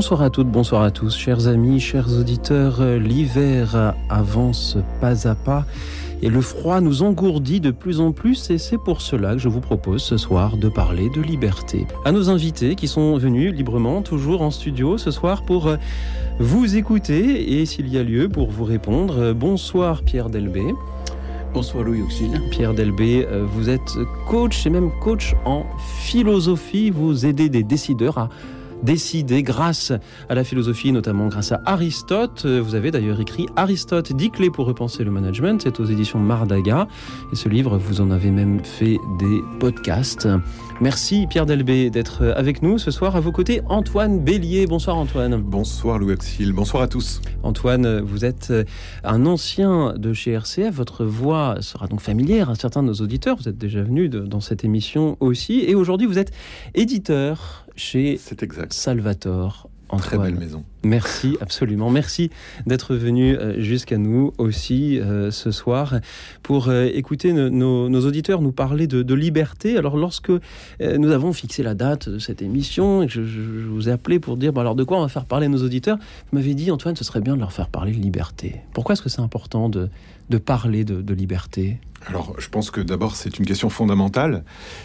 Bonsoir à toutes, bonsoir à tous, chers amis, chers auditeurs. L'hiver avance pas à pas et le froid nous engourdit de plus en plus et c'est pour cela que je vous propose ce soir de parler de liberté. À nos invités qui sont venus librement, toujours en studio ce soir pour vous écouter et s'il y a lieu pour vous répondre. Bonsoir Pierre Delbé. Bonsoir Louis Auxil. Pierre Delbé, vous êtes coach et même coach en philosophie. Vous aidez des décideurs à décidé grâce à la philosophie, notamment grâce à Aristote. Vous avez d'ailleurs écrit Aristote, 10 clés pour repenser le management. C'est aux éditions Mardaga. Et ce livre, vous en avez même fait des podcasts. Merci Pierre Delbé d'être avec nous ce soir. À vos côtés, Antoine Bélier. Bonsoir Antoine. Bonsoir Louis Axil. Bonsoir à tous. Antoine, vous êtes un ancien de chez RCF. Votre voix sera donc familière à certains de nos auditeurs. Vous êtes déjà venu dans cette émission aussi. Et aujourd'hui, vous êtes éditeur chez Salvatore. Antoine. Très belle maison. Merci, absolument. Merci d'être venu jusqu'à nous aussi euh, ce soir pour euh, écouter nos, nos, auditeurs nous parler de, de liberté. Alors, lorsque euh, nous avons fixé la date de cette émission, je, je, je vous ai appelé pour dire bon, alors de quoi on va faire parler nos auditeurs, vous m'avez dit, Antoine, ce serait bien de leur faire parler de liberté. Pourquoi est-ce que c'est important de, de parler de, de liberté? Alors, je pense que d'abord, c'est une question fondamentale.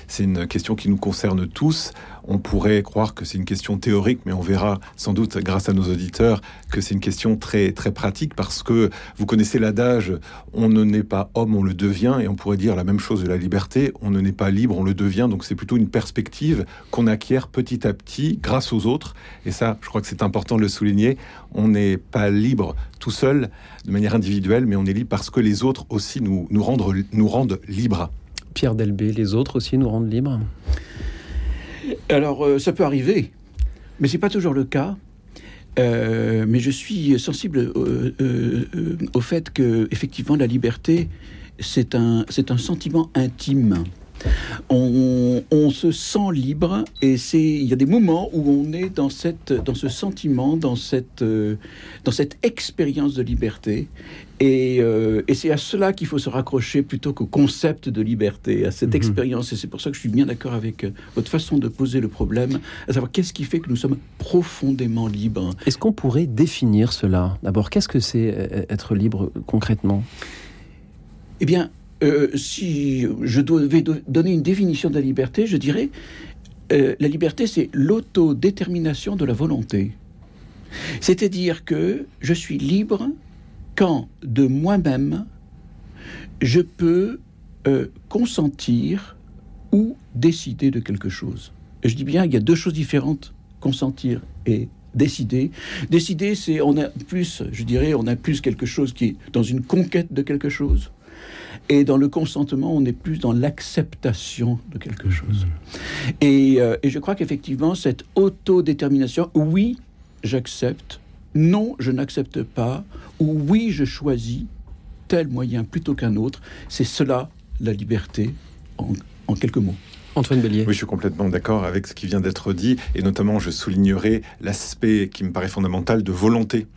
C'est une question qui nous concerne tous. On pourrait croire que c'est une question théorique, mais on verra sans doute, grâce à nos auditeurs, que c'est une question très, très pratique parce que vous connaissez l'adage on ne naît pas homme, on le devient. Et on pourrait dire la même chose de la liberté on ne naît pas libre, on le devient. Donc, c'est plutôt une perspective qu'on acquiert petit à petit grâce aux autres. Et ça, je crois que c'est important de le souligner. On n'est pas libre tout seul de manière individuelle, mais on est libre parce que les autres aussi nous, nous, rendent, nous rendent libres. Pierre Delbé, les autres aussi nous rendent libres? Alors, euh, ça peut arriver, mais c'est pas toujours le cas. Euh, mais je suis sensible euh, au fait que, effectivement, la liberté, c'est un, un sentiment intime. On, on, se sent libre et c'est il y a des moments où on est dans cette dans ce sentiment dans cette dans cette expérience de liberté et, euh, et c'est à cela qu'il faut se raccrocher plutôt qu'au concept de liberté à cette mmh. expérience et c'est pour ça que je suis bien d'accord avec votre façon de poser le problème à savoir qu'est-ce qui fait que nous sommes profondément libres? Est-ce qu'on pourrait définir cela? D'abord qu'est-ce que c'est être libre concrètement? Eh bien euh, si je devais donner une définition de la liberté, je dirais euh, la liberté, c'est l'autodétermination de la volonté. C'est-à-dire que je suis libre quand de moi-même je peux euh, consentir ou décider de quelque chose. Et je dis bien, il y a deux choses différentes, consentir et décider. Décider, c'est on a plus, je dirais, on a plus quelque chose qui est dans une conquête de quelque chose. Et dans le consentement, on est plus dans l'acceptation de quelque chose. Et, euh, et je crois qu'effectivement, cette autodétermination, oui, j'accepte, non, je n'accepte pas, ou oui, je choisis tel moyen plutôt qu'un autre, c'est cela la liberté en, en quelques mots. Antoine Bellier. Oui, je suis complètement d'accord avec ce qui vient d'être dit, et notamment je soulignerai l'aspect qui me paraît fondamental de volonté,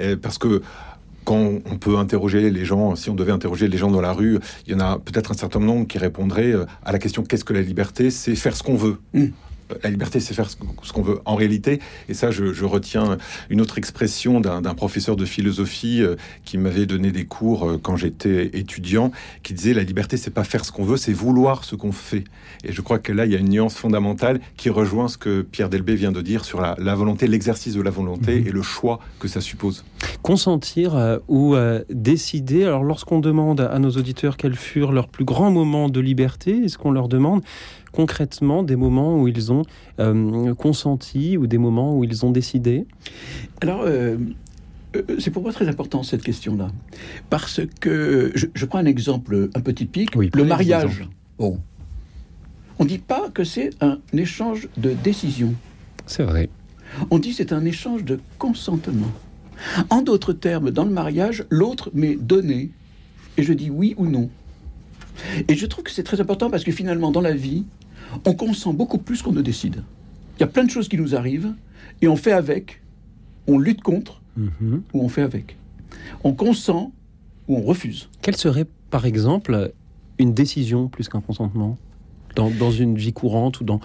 euh, parce que quand on peut interroger les gens, si on devait interroger les gens dans la rue, il y en a peut-être un certain nombre qui répondraient à la question qu'est-ce que la liberté? C'est faire ce qu'on veut. Mmh la liberté, c'est faire ce qu'on veut en réalité. Et ça, je, je retiens une autre expression d'un professeur de philosophie euh, qui m'avait donné des cours euh, quand j'étais étudiant, qui disait la liberté, c'est pas faire ce qu'on veut, c'est vouloir ce qu'on fait. Et je crois que là, il y a une nuance fondamentale qui rejoint ce que Pierre Delbé vient de dire sur la, la volonté, l'exercice de la volonté mmh. et le choix que ça suppose. Consentir euh, ou euh, décider. Alors, lorsqu'on demande à nos auditeurs quels furent leurs plus grands moments de liberté, est-ce qu'on leur demande concrètement des moments où ils ont euh, consenti ou des moments où ils ont décidé? Alors, euh, c'est pour moi très important cette question-là. Parce que je, je, prends un exemple un peu typique oui, le mariage. Oh. On ne dit pas que c'est un échange de décision. C'est vrai. On dit c'est un échange de consentement. En d'autres termes, dans le mariage, l'autre m'est donné et je dis oui ou non. Et je trouve que c'est très important parce que finalement, dans la vie, on consent beaucoup plus qu'on ne décide. Il y a plein de choses qui nous arrivent et on fait avec, on lutte contre Mhm. ou on fait avec. On consent ou on refuse. Quelle serait, par exemple, une décision plus qu'un consentement dans, dans une vie courante ou dans...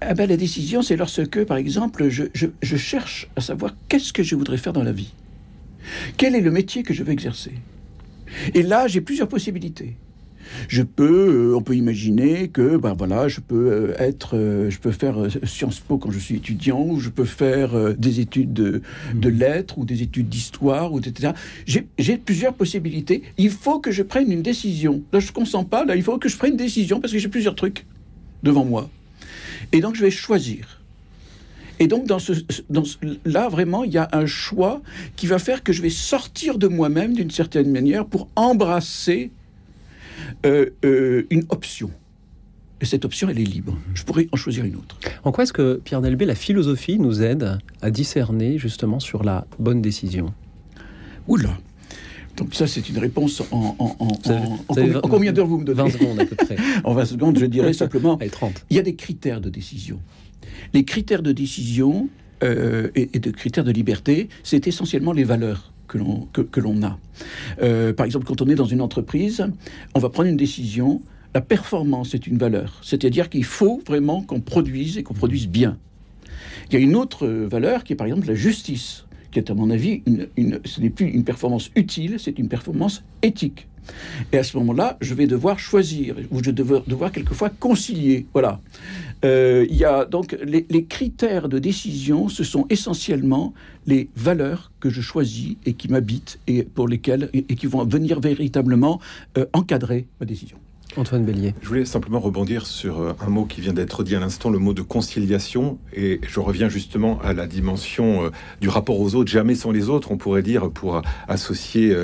Ah ben, la décision, c'est lorsque, par exemple, je, je- je cherche à savoir qu'est-ce que je voudrais faire dans la vie. Quel est le métier que je veux exercer Et là, j'ai plusieurs possibilités. Je peux, euh, on peut imaginer que, ben voilà, je peux euh, être, euh, je peux faire Sciences Po quand je suis étudiant, ou je peux faire des études de, de lettres ou des études d'histoire, ou etc. J'ai plusieurs possibilités. Il faut que je prenne une décision. Là, je ne consens pas. Là, il faut que je prenne une décision parce que j'ai plusieurs trucs devant moi. Et donc, je vais choisir. Et donc, dans ce, dans ce- là, vraiment, il y a un choix qui va faire que je vais sortir de moi-même d'une certaine manière pour embrasser euh, euh, une option. Et cette option, elle est libre. Je pourrais en choisir une autre. En quoi est-ce que, Pierre Delbé, la philosophie nous aide à discerner justement sur la bonne décision? Oula Donc ça, c'est une réponse en, en, en, avez- en- combien, vingt- en combien d'heures vous me 20 donnez secondes à peu près. En 20 secondes, je dirais simplement, Allez, 30. il y a des critères de décision. Les critères de décision euh, et, et de critères de liberté, c'est essentiellement les valeurs que l'on que, que a. Euh, par exemple, quand on est dans une entreprise, on va prendre une décision. La performance est une valeur, c'est-à-dire qu'il faut vraiment qu'on produise et qu'on produise bien. Il y a une autre valeur qui est par exemple la justice, qui est à mon avis, une, une- ce n'est plus une performance utile, c'est une performance éthique. Et à ce moment-là, je vais devoir choisir, ou je vais devoir, quelquefois concilier. Voilà. Euh, il y a donc les, critères de décision, ce sont essentiellement les valeurs que je choisis et qui m'habitent et pour lesquelles et, et qui vont venir véritablement euh, encadrer ma décision. Antoine Bélier. Je voulais simplement rebondir sur euh, un mot qui vient d'être dit à l'instant, le mot de conciliation. Et je reviens justement à la dimension euh, du rapport aux autres, jamais sans les autres, on pourrait dire, pour euh, associer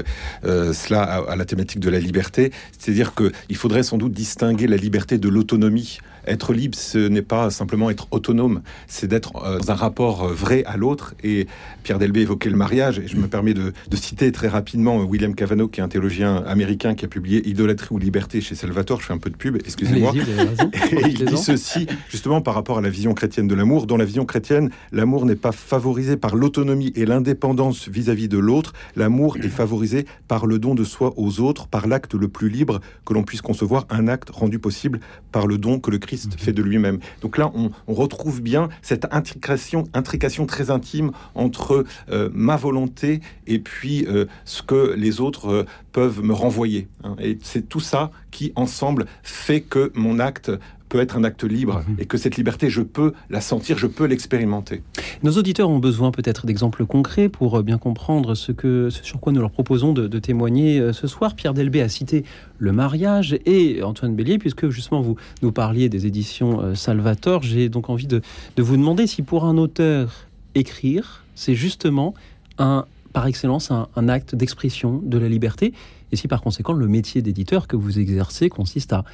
cela à la thématique de la liberté. C'est-à-dire qu'il faudrait sans doute distinguer la liberté de l'autonomie. Être libre, ce n'est pas simplement être autonome, c'est d'être euh, dans un rapport euh, vrai à l'autre. Et Pierre Delbé évoquait le mariage, et je me permets de, de citer très rapidement euh, William Cavanaugh, qui est un théologien américain qui a publié Idolâtrie ou liberté chez Salvatore. Je fais un peu de pub, excusez-moi. Et il dit ceci, justement, par rapport à la vision chrétienne de l'amour. Dans la vision chrétienne, l'amour n'est pas favorisé par l'autonomie et l'indépendance vis-à-vis de l'autre. L'amour est favorisé par le don de soi aux autres, par l'acte le plus libre que l'on puisse concevoir, un acte rendu possible par le don que le Christ fait de lui-même. Donc là, on, on retrouve bien cette intrication, intrication très intime entre euh, ma volonté et puis euh, ce que les autres euh, peuvent me renvoyer. hein. Et c'est tout ça qui, ensemble, fait que mon acte peut être un acte libre Mhm. et que cette liberté, je peux la sentir, je peux l'expérimenter. Nos auditeurs ont besoin peut-être d'exemples concrets pour euh, bien comprendre ce, que, ce sur quoi nous leur proposons de, de témoigner euh, ce soir. Pierre Delbé a cité le mariage et Antoine Bélier, puisque justement vous nous parliez des éditions euh, Salvator, j'ai donc envie de, de vous demander si pour un auteur, écrire, c'est justement un, par excellence un, un acte d'expression de la liberté, et si par conséquent le métier d'éditeur que vous exercez consiste à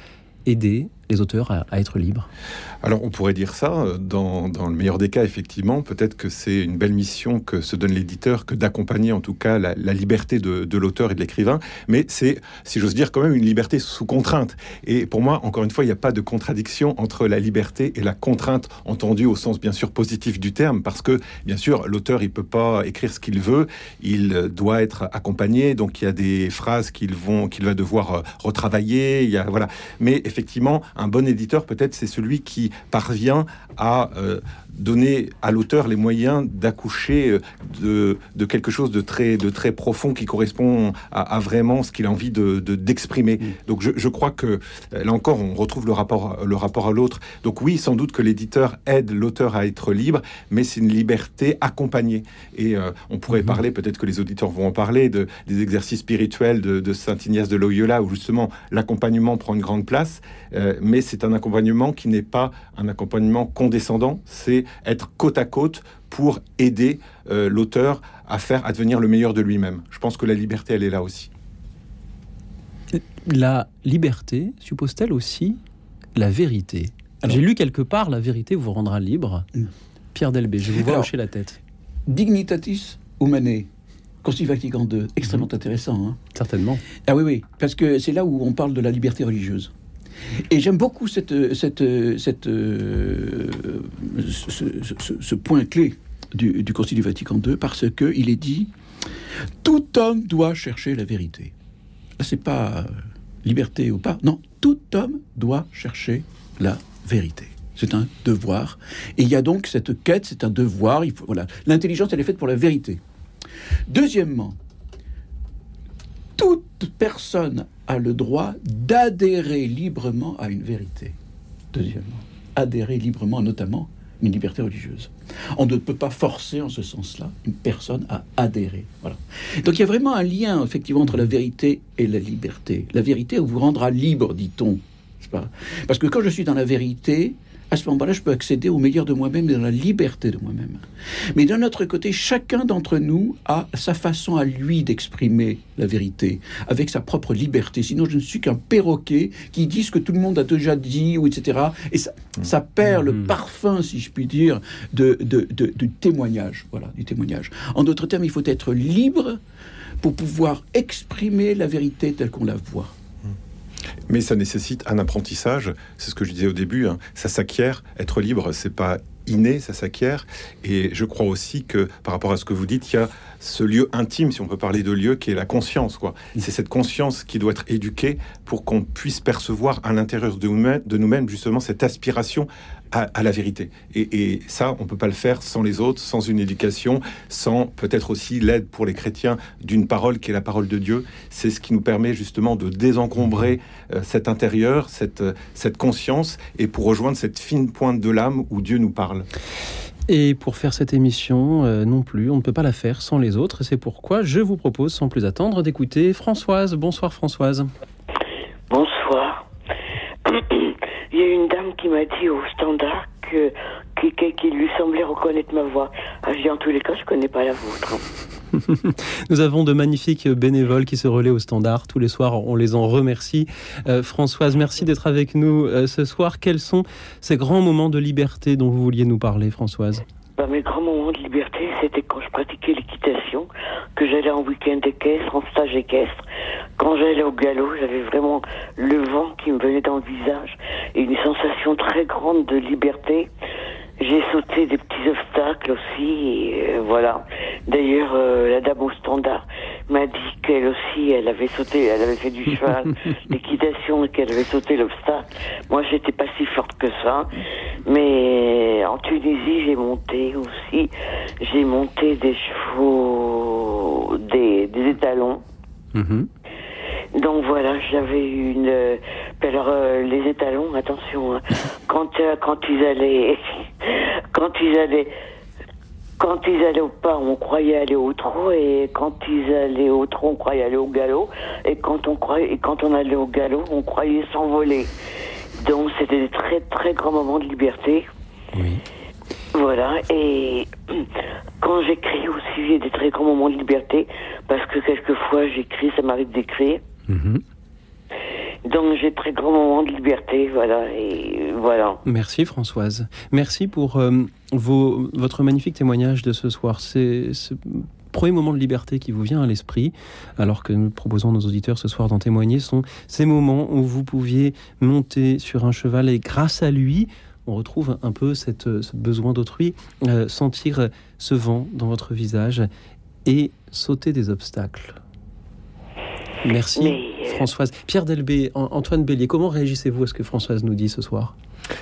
aider les auteurs à, être libres. Alors on pourrait dire ça, euh, dans, le meilleur des cas, effectivement, peut-être que c'est une belle mission que se donne l'éditeur que d'accompagner en tout cas la, liberté de, l'auteur et de l'écrivain, mais c'est, si j'ose dire, quand même une liberté sous contrainte. Et pour moi, encore une fois, il n'y a pas de contradiction entre la liberté et la contrainte, entendue au sens bien sûr positif du terme, parce que bien sûr, l'auteur, il peut pas écrire ce qu'il veut, il euh, doit être accompagné, donc il y a des phrases qu'il va devoir euh, retravailler, il y a, voilà. Mais effectivement, un bon éditeur, peut-être, c'est celui qui parvient à euh, donner à l'auteur les moyens d'accoucher euh, de, de quelque chose de très, de très profond qui correspond à, à vraiment ce qu'il a envie de, de- d'exprimer. Donc je, je crois que euh, là encore, on retrouve le rapport, le rapport à l'autre. Donc oui, sans doute que l'éditeur aide l'auteur à être libre, mais c'est une liberté accompagnée. Et euh, on pourrait Mhm. parler, peut-être que les auditeurs vont en parler, de, des exercices spirituels de, de Saint Ignace de Loyola, où justement l'accompagnement prend une grande place. Euh, mais c'est un accompagnement qui n'est pas un accompagnement condescendant, c'est être côte à côte pour aider euh, l'auteur à faire advenir le meilleur de lui-même. Je pense que la liberté, elle est là aussi. La liberté suppose-t-elle aussi la vérité? J'ai lu quelque part la vérité vous rendra libre. Mm. Pierre Delbé, je vous vois hocher la tête. Dignitatis humanae. Concile Vatican II, extrêmement Mhm. intéressant. hein. Certainement. Ah oui, oui, parce que c'est là où on parle de la liberté religieuse. Et j'aime beaucoup cette, ce, point clé du, du Concile du Vatican II, parce qu'il est dit tout homme doit chercher la vérité. Là, c'est pas euh, liberté ou pas, non, tout homme doit chercher la vérité. C'est un devoir. Et il y a donc cette quête, c'est un devoir. Voilà. L'intelligence, elle est faite pour la vérité. Deuxièmement, toute personne a le droit d'adhérer librement à une vérité. Deuxièmement, adhérer librement, notamment une liberté religieuse. On ne peut pas forcer en ce sens-là une personne à adhérer. Voilà. Donc il y a vraiment un lien effectivement entre la vérité et la liberté. La vérité vous rendra libre, dit-on. Parce que quand je suis dans la vérité, à ce moment-là, je peux accéder au meilleur de moi-même et dans la liberté de moi-même. Mais d'un autre côté, chacun d'entre nous a sa façon à lui d'exprimer la vérité, avec sa propre liberté. Sinon, je ne suis qu'un perroquet qui dit ce que tout le monde a déjà dit, ou etc. Et ça, ça perd le Mhm. parfum, si je puis dire, de, de- de- du témoignage. Voilà, du témoignage. En d'autres termes, il faut être libre pour pouvoir exprimer la vérité telle qu'on la voit. Mais ça nécessite un apprentissage. C'est ce que je disais au début. hein. Ça s'acquiert. Être libre, c'est pas inné, ça s'acquiert. Et je crois aussi que par rapport à ce que vous dites, il y a ce lieu intime, si on peut parler de lieu, qui est la conscience. Quoi. C'est cette conscience qui doit être éduquée pour qu'on puisse percevoir à l'intérieur de nous-mêmes, de nous-mêmes, justement cette aspiration à, à la vérité. Et, et ça, on peut pas le faire sans les autres, sans une éducation, sans peut-être aussi l'aide pour les chrétiens d'une parole qui est la parole de Dieu. C'est ce qui nous permet justement de désencombrer euh, cet intérieur, cette, euh, cette conscience, et pour rejoindre cette fine pointe de l'âme où Dieu nous parle. Et pour faire cette émission, euh, non plus, on ne peut pas la faire sans les autres. C'est pourquoi je vous propose, sans plus attendre, d'écouter Françoise. Bonsoir Françoise. Bonsoir. Il y a une dame qui m'a dit au standard que, qui, qui- qui lui semblait reconnaître ma voix. Ah, je dis en tous les cas, je connais pas la vôtre. Nous avons de magnifiques bénévoles qui se relaient au standard tous les soirs. On les en remercie. Euh, Françoise, merci d'être avec nous euh, ce soir. Quels sont ces grands moments de liberté dont vous vouliez nous parler, Françoise? Bah, mes grands moments de liberté, c'était quand je pratiquais l'équitation, que j'allais en week-end équestre, en stage équestre. Quand j'allais au galop, j'avais vraiment le vent qui me venait dans le visage et une sensation très grande de liberté. J'ai sauté des petits obstacles aussi, et euh, voilà. D'ailleurs, euh, la dame au standard m'a dit qu'elle aussi, elle avait sauté, elle avait fait du cheval, l'équitation, et qu'elle avait sauté l'obstacle. Moi, j'étais pas si forte que ça, mais en Tunisie, j'ai monté aussi, j'ai monté des chevaux, des, des étalons. Mhm. Donc voilà, j'avais une. euh, alors euh, les étalons, attention, hein, quand euh, quand ils allaient, quand ils allaient, quand ils allaient au pas, on croyait aller au trot, et quand ils allaient au trot, on croyait aller au galop, et quand on croyait, et quand on allait au galop, on croyait s'envoler. Donc c'était des très très grands moments de liberté. Oui. Voilà, et quand j'écris aussi, a des très grands moments de liberté, parce que quelquefois j'écris, ça m'arrive d'écrire. Mhm. Donc j'ai très grands moments de liberté, voilà, et voilà. Merci Françoise. Merci pour euh, vos, votre magnifique témoignage de ce soir. C'est ce premier moment de liberté qui vous vient à l'esprit, alors que nous proposons à nos auditeurs ce soir d'en témoigner, sont ces moments où vous pouviez monter sur un cheval et grâce à lui, on retrouve un peu cette, ce besoin d'autrui, euh, sentir ce vent dans votre visage et sauter des obstacles. Merci Mais, euh, Françoise. Pierre Delbé, An- Antoine Bélier, comment réagissez-vous à ce que Françoise nous dit ce soir?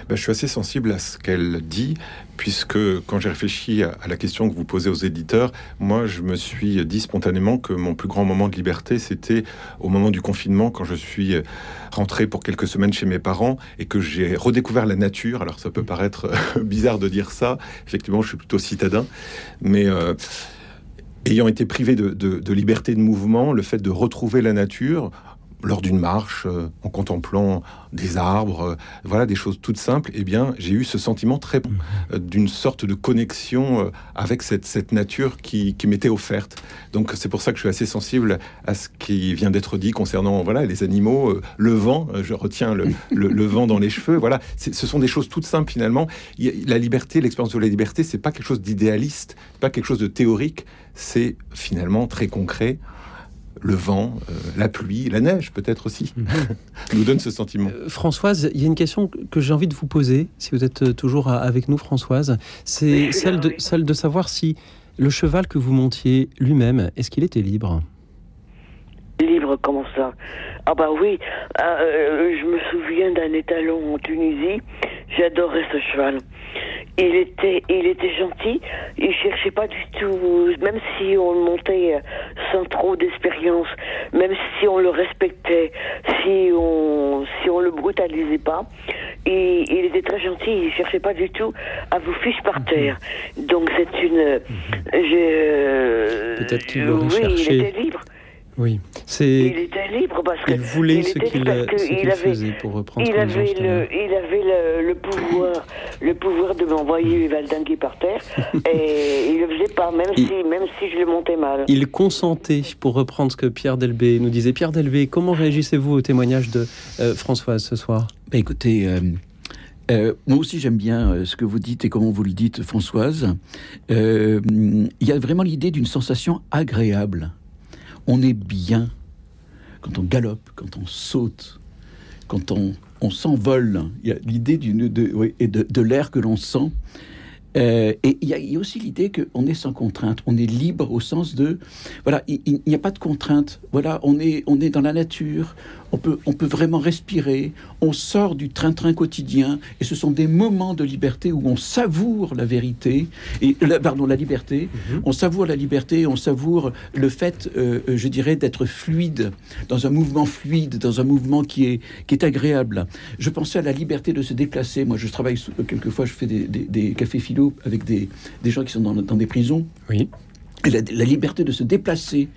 Ben, je suis assez sensible à ce qu'elle dit, puisque quand j'ai réfléchi à, la question que vous posez aux éditeurs, moi je me suis dit spontanément que mon plus grand moment de liberté, c'était au moment du confinement, quand je suis rentré pour quelques semaines chez mes parents et que j'ai redécouvert la nature. Alors ça peut paraître bizarre de dire ça, effectivement je suis plutôt citadin, mais... euh, ayant été privé de- de liberté de mouvement, le fait de retrouver la nature, lors d'une marche, euh, en contemplant des arbres, euh, voilà des choses toutes simples, eh bien, j'ai eu ce sentiment très Mhm. euh, d'une sorte de connexion euh, avec cette, cette nature qui, qui m'était offerte. Donc, c'est pour ça que je suis assez sensible à ce qui vient d'être dit concernant voilà les animaux, le vent. je retiens le, le- le vent dans les cheveux. Voilà, ce sont des choses toutes simples finalement. La liberté, l'expérience de la liberté, c'est pas quelque chose d'idéaliste, pas quelque chose de théorique. C'est finalement très concret le vent, euh, la pluie, la neige peut-être aussi, nous donne ce sentiment. Euh, Françoise, il y a une question que j'ai envie de vous poser, si vous êtes euh, toujours avec nous, Françoise. C'est de, celle de savoir si le cheval que vous montiez lui-même, est-ce qu'il était libre? Libre, comment ça Ah bah oui, ah, euh, je me souviens d'un étalon en Tunisie, j'adorais ce cheval. Il était, il était gentil, il cherchait pas du tout, même si on le montait euh, sans trop d'expérience, même si on le respectait, si on, si on le brutalisait pas, il, il était très gentil, il cherchait pas du tout à vous fiche par terre. Donc c'est une, je, Peut-être qu'il l'aurait oui, cherché. il était libre. Oui, Il c'est. était libre parce que Il voulait il ce qu'il qu'il il faisait pour reprendre il avait le, il avait le, le pouvoir, le pouvoir de m'envoyer valdinguer par terre et il le faisait pas, même Il- si, même si je le montais mal. Il consentait, pour reprendre ce que Pierre Delbé nous disait. Pierre Delbé, comment réagissez-vous au témoignage de euh, Françoise ce soir? Bah, écoutez, euh, euh, moi aussi j'aime bien euh, ce que vous dites et comment vous le dites, Françoise. Euh, Il y a vraiment l'idée d'une sensation agréable. On est bien quand on galope, quand on saute, quand on, on s'envole. Il y a l'idée de, oui, de, de l'air que l'on sent. Euh, et il y, a, aussi l'idée qu'on est sans contrainte, on est libre au sens de, voilà, il il n'y a pas de contrainte. Voilà, on est, on est dans la nature, on peut, on peut vraiment respirer, on sort du train-train quotidien, et ce sont des moments de liberté où on savoure la vérité, et la, pardon, la liberté, on savoure la liberté, on savoure le fait, euh, euh, je dirais, d'être fluide, dans un mouvement fluide, dans un mouvement qui est, qui est agréable. Je pensais à la liberté de se déplacer. Moi, je travaille euh, quelquefois, je fais des, des, des cafés philo avec des, des gens qui sont dans, dans des prisons. Oui. La, la liberté de se déplacer,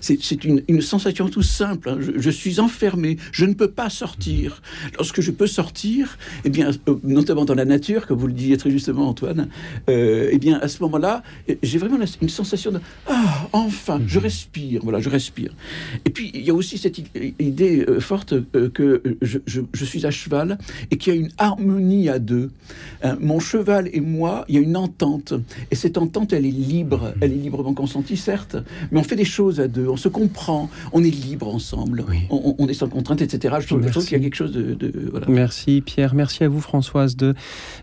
c'est une, une sensation tout simple. hein. Je, je suis enfermé, je ne peux pas sortir. Lorsque je peux sortir, eh bien, euh, notamment dans la nature, comme vous le disiez très justement, Antoine, euh, eh bien, à ce moment-là, j'ai vraiment une sensation de ah, enfin, je respire. Voilà, je respire. Et puis, il y a aussi cette idée euh, forte euh, que je, je- je suis à cheval et qu'il y a une harmonie à deux. Hein, mon cheval et moi, il y a une entente. Et cette entente, elle est libre. Elle est librement consentie, certes, mais on fait des choses à deux. On se comprend. On est libre ensemble. Oui. On, on- est sans contrainte, etc. Je trouve, qu'il y a quelque chose de. de- voilà. Merci Pierre, merci à vous Françoise de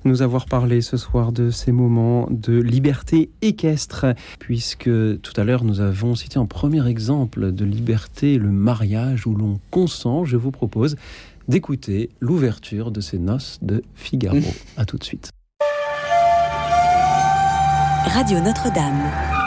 nous avoir parlé ce soir de ces moments de liberté équestre, puisque tout à l'heure nous avons cité en premier exemple de liberté le mariage où l'on consent. Je vous propose d'écouter l'ouverture de ces noces de Figaro. À tout de suite. Radio Notre-Dame.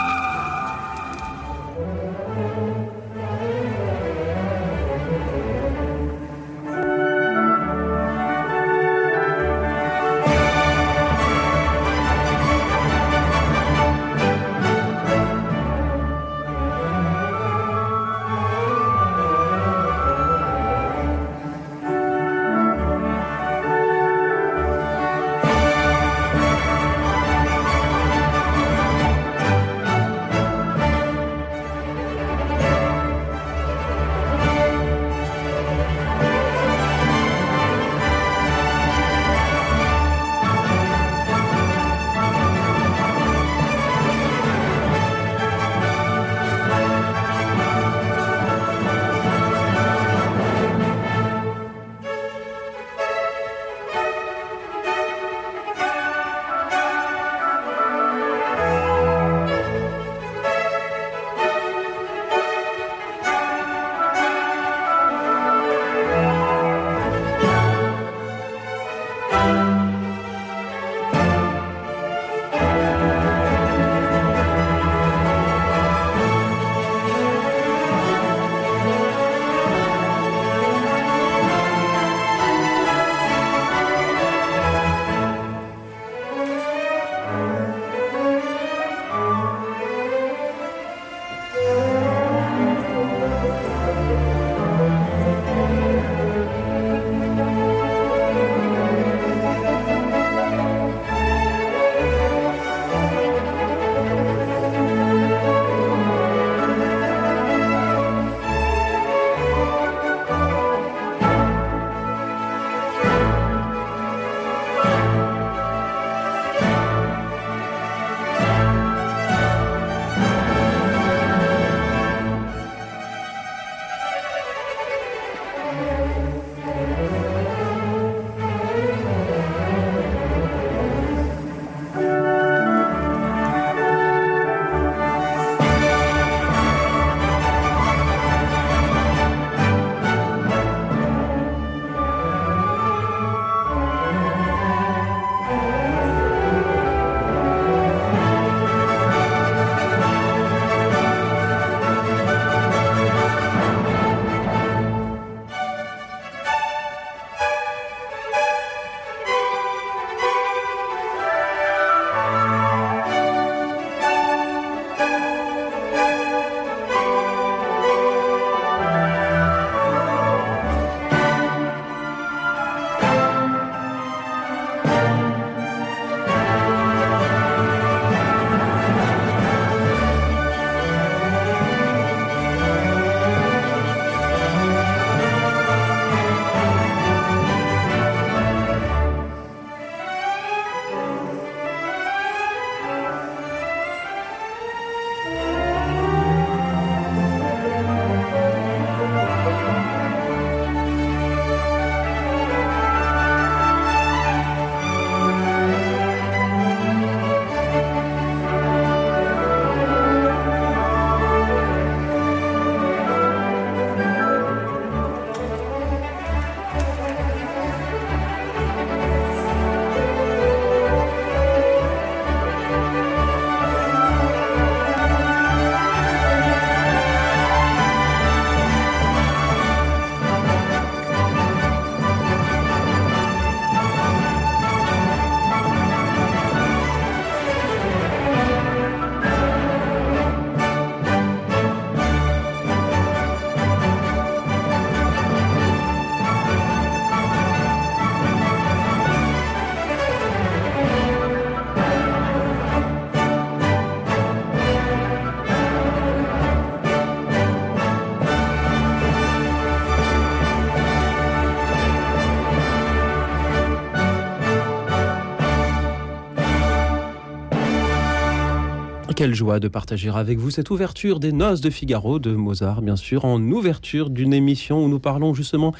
Quelle joie de partager avec vous cette ouverture des Noces de Figaro de Mozart, bien sûr, en ouverture d'une émission où nous parlons justement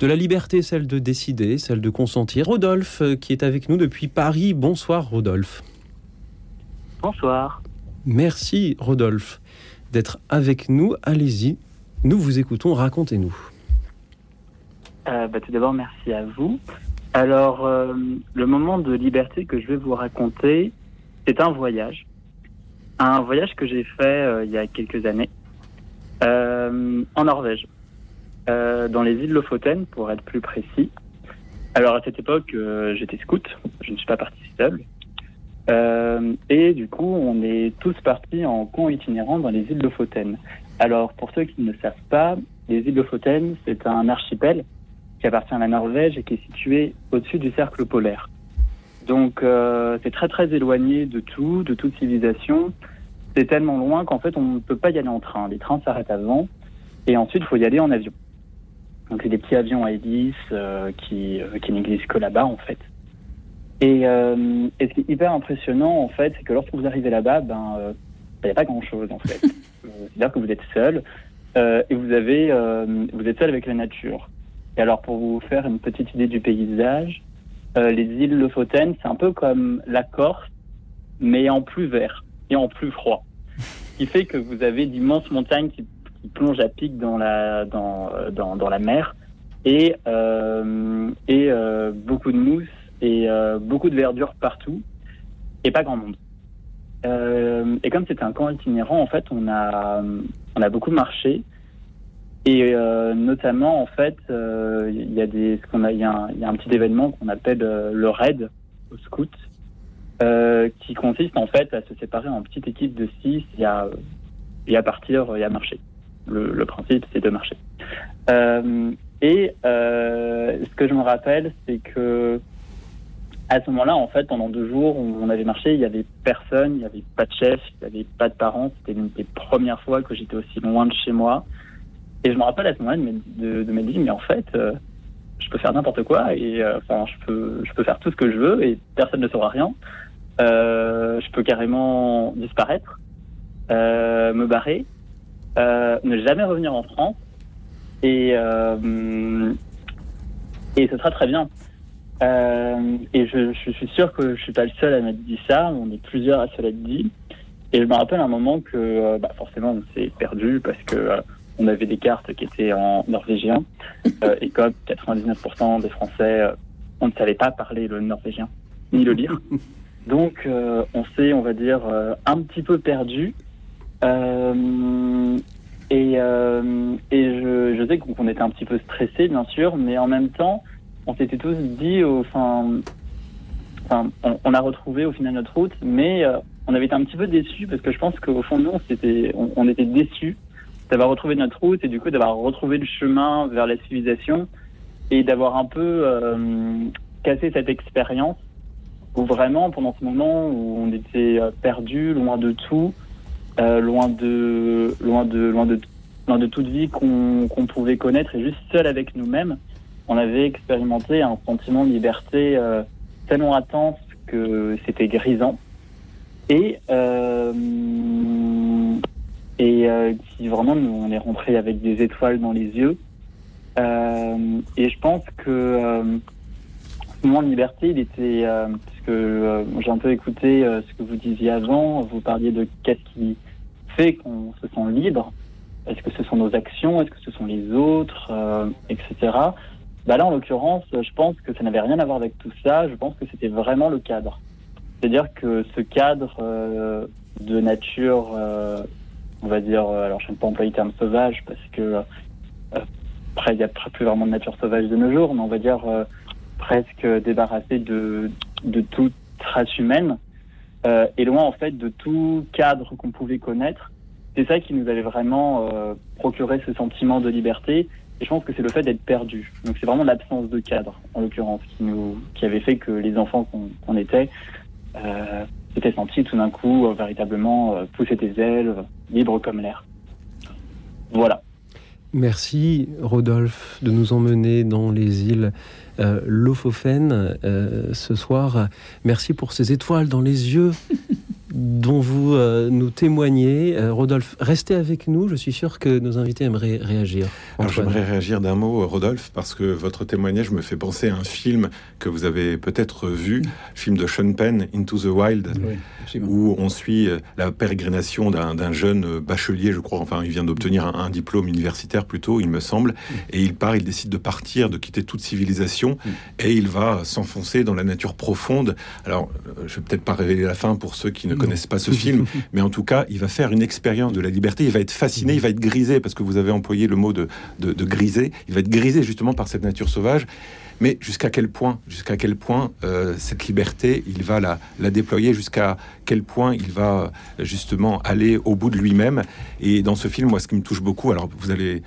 de la liberté, celle de décider, celle de consentir. Rodolphe, euh, qui est avec nous depuis Paris. Bonsoir, Rodolphe. Bonsoir. Merci, Rodolphe, d'être avec nous. Allez-y, nous vous écoutons, racontez-nous. Euh, bah, tout d'abord, merci à vous. Alors, euh, le moment de liberté que je vais vous raconter, c'est un voyage. Un voyage que j'ai fait euh, il y a quelques années euh, en Norvège, euh, dans les îles Lofoten, pour être plus précis. Alors, à cette époque, j'étais scout, je ne suis pas parti seul. Euh, et du coup, on est tous partis en camp itinérant dans les îles Lofoten. Alors, pour ceux qui ne savent pas, les îles Lofoten, c'est un archipel qui appartient à la Norvège et qui est situé au-dessus du cercle polaire. Donc euh, c'est très très éloigné de tout, de toute civilisation. C'est tellement loin qu'en fait on ne peut pas y aller en train. Les trains s'arrêtent avant et ensuite il faut y aller en avion. Donc c'est des petits avions à hélice euh, qui, euh, qui n'existent que là-bas en fait. Et, et ce qui est hyper impressionnant en fait, c'est que lorsque vous arrivez là-bas, ben il n'y a pas grand-chose en fait. C'est-à-dire que vous êtes seul et vous avez vous êtes seul avec la nature. Et alors, pour vous faire une petite idée du paysage, euh, les îles Lofoten, c'est un peu comme la Corse, mais en plus vert et en plus froid. Ce qui fait que vous avez d'immenses montagnes qui, plongent à pic dans la, dans, euh, dans, dans la mer et, euh, et euh, beaucoup de mousse et euh, beaucoup de verdure partout et pas grand monde. Euh, et comme c'était un camp itinérant, en fait, on a, on a beaucoup marché. Et euh, notamment, en fait, euh, il y a des, ce qu'on a, y, y a un petit événement qu'on appelle euh, le raid au scout, euh, qui consiste en fait à se séparer en petites équipes de six et à, et à partir et à marcher. Le, le principe, c'est de marcher. Et ce que je me rappelle, c'est que à ce moment-là, en fait, pendant deux jours, on, on avait marché, il y avait personne, il n'y avait pas de chef, il n'y avait pas de parents. C'était l'une des premières fois que j'étais aussi loin de chez moi. Et je me rappelle à ce moment-là de, de, dit, mais en fait, euh, je peux faire n'importe quoi et euh, je peux, faire tout ce que je veux et personne ne saura rien. Euh, je peux carrément disparaître, me barrer, ne jamais revenir en France et et ce sera très bien. Et je, suis sûr que je suis pas le seul à m'être dit ça. On est plusieurs à se l'être dit. Et je me rappelle un moment que, bah, forcément, on s'est perdu parce que on avait des cartes qui étaient en norvégien. Euh, et comme 99% des Français, euh, on ne savait pas parler le norvégien ni le lire. Donc, euh, on s'est, on va dire, un petit peu perdu. Euh, et euh, et je, je sais qu'on était un petit peu stressé, bien sûr, mais en même temps, on s'était tous dit, enfin, enfin, on, on a retrouvé au final notre route, mais euh, on avait été un petit peu déçus parce que je pense qu'au fond de nous, on, s'était- on, on était déçus d'avoir retrouvé notre route et du coup d'avoir retrouvé le chemin vers la civilisation et d'avoir un peu euh, cassé cette expérience où vraiment pendant ce moment où on était euh, perdu, loin de tout, euh, loin de loin de loin de loin de toute vie qu'on qu'on pouvait connaître et juste seul avec nous-mêmes, on avait expérimenté un sentiment de liberté tellement intense que c'était grisant. Et et euh, qui vraiment nous on est rentré avec des étoiles dans les yeux. Euh, et je pense que euh, ce moment de liberté il était euh, parce que euh, j'ai un peu écouté euh, ce que vous disiez avant. Vous parliez de qu'est-ce qui fait qu'on se sent libre. Est-ce que ce sont nos actions? Est-ce que ce sont les autres? Euh, etc bah là en l'occurrence je pense que ça n'avait rien à voir avec tout ça. Je pense que c'était vraiment le cadre. C'est-à-dire que ce cadre euh, de nature euh, on va dire, euh, alors je n'aime pas employer le terme sauvage parce que euh, après il n'y a plus vraiment de nature sauvage de nos jours, mais on va dire euh, presque débarrassé de, de toute trace humaine et loin en fait de tout cadre qu'on pouvait connaître. C'est ça qui nous avait vraiment procuré ce sentiment de liberté et je pense que c'est le fait d'être perdu. Donc c'est vraiment l'absence de cadre en l'occurrence qui nous qui avait fait que les enfants qu'on qu'on était euh, s'étaient sentis tout d'un coup euh, véritablement euh, pousser des ailes, libre comme l'air. Voilà. Merci Rodolphe de nous emmener dans les îles euh, Lofofen euh, ce soir. Merci pour ces étoiles dans les yeux. dont vous euh, nous témoignez. Euh, Rodolphe, restez avec nous. Je suis sûr que nos invités aimeraient réagir. Alors, j'aimerais réagir d'un mot, Rodolphe, parce que votre témoignage me fait penser à un film que vous avez peut-être vu, film de Sean Penn, Into the Wild, Oui, où on suit euh, la pérégrination d'un d'un jeune bachelier, je crois, enfin, il vient d'obtenir un, un diplôme universitaire plutôt, il me semble, et il part, il décide de partir, de quitter toute civilisation, et il va s'enfoncer dans la nature profonde. Alors, je vais peut-être pas révéler la fin pour ceux qui ne. Connaissent pas ce film, mais en tout cas, il va faire une expérience de la liberté, il va être fasciné, il va être grisé, parce que vous avez employé le mot de, de, de griser, il va être grisé justement par cette nature sauvage. Mais jusqu'à quel point, jusqu'à quel point euh, cette liberté, il va la, la déployer, jusqu'à quel point il va euh, justement aller au bout de lui-même? Et dans ce film, moi, ce qui me touche beaucoup, alors vous allez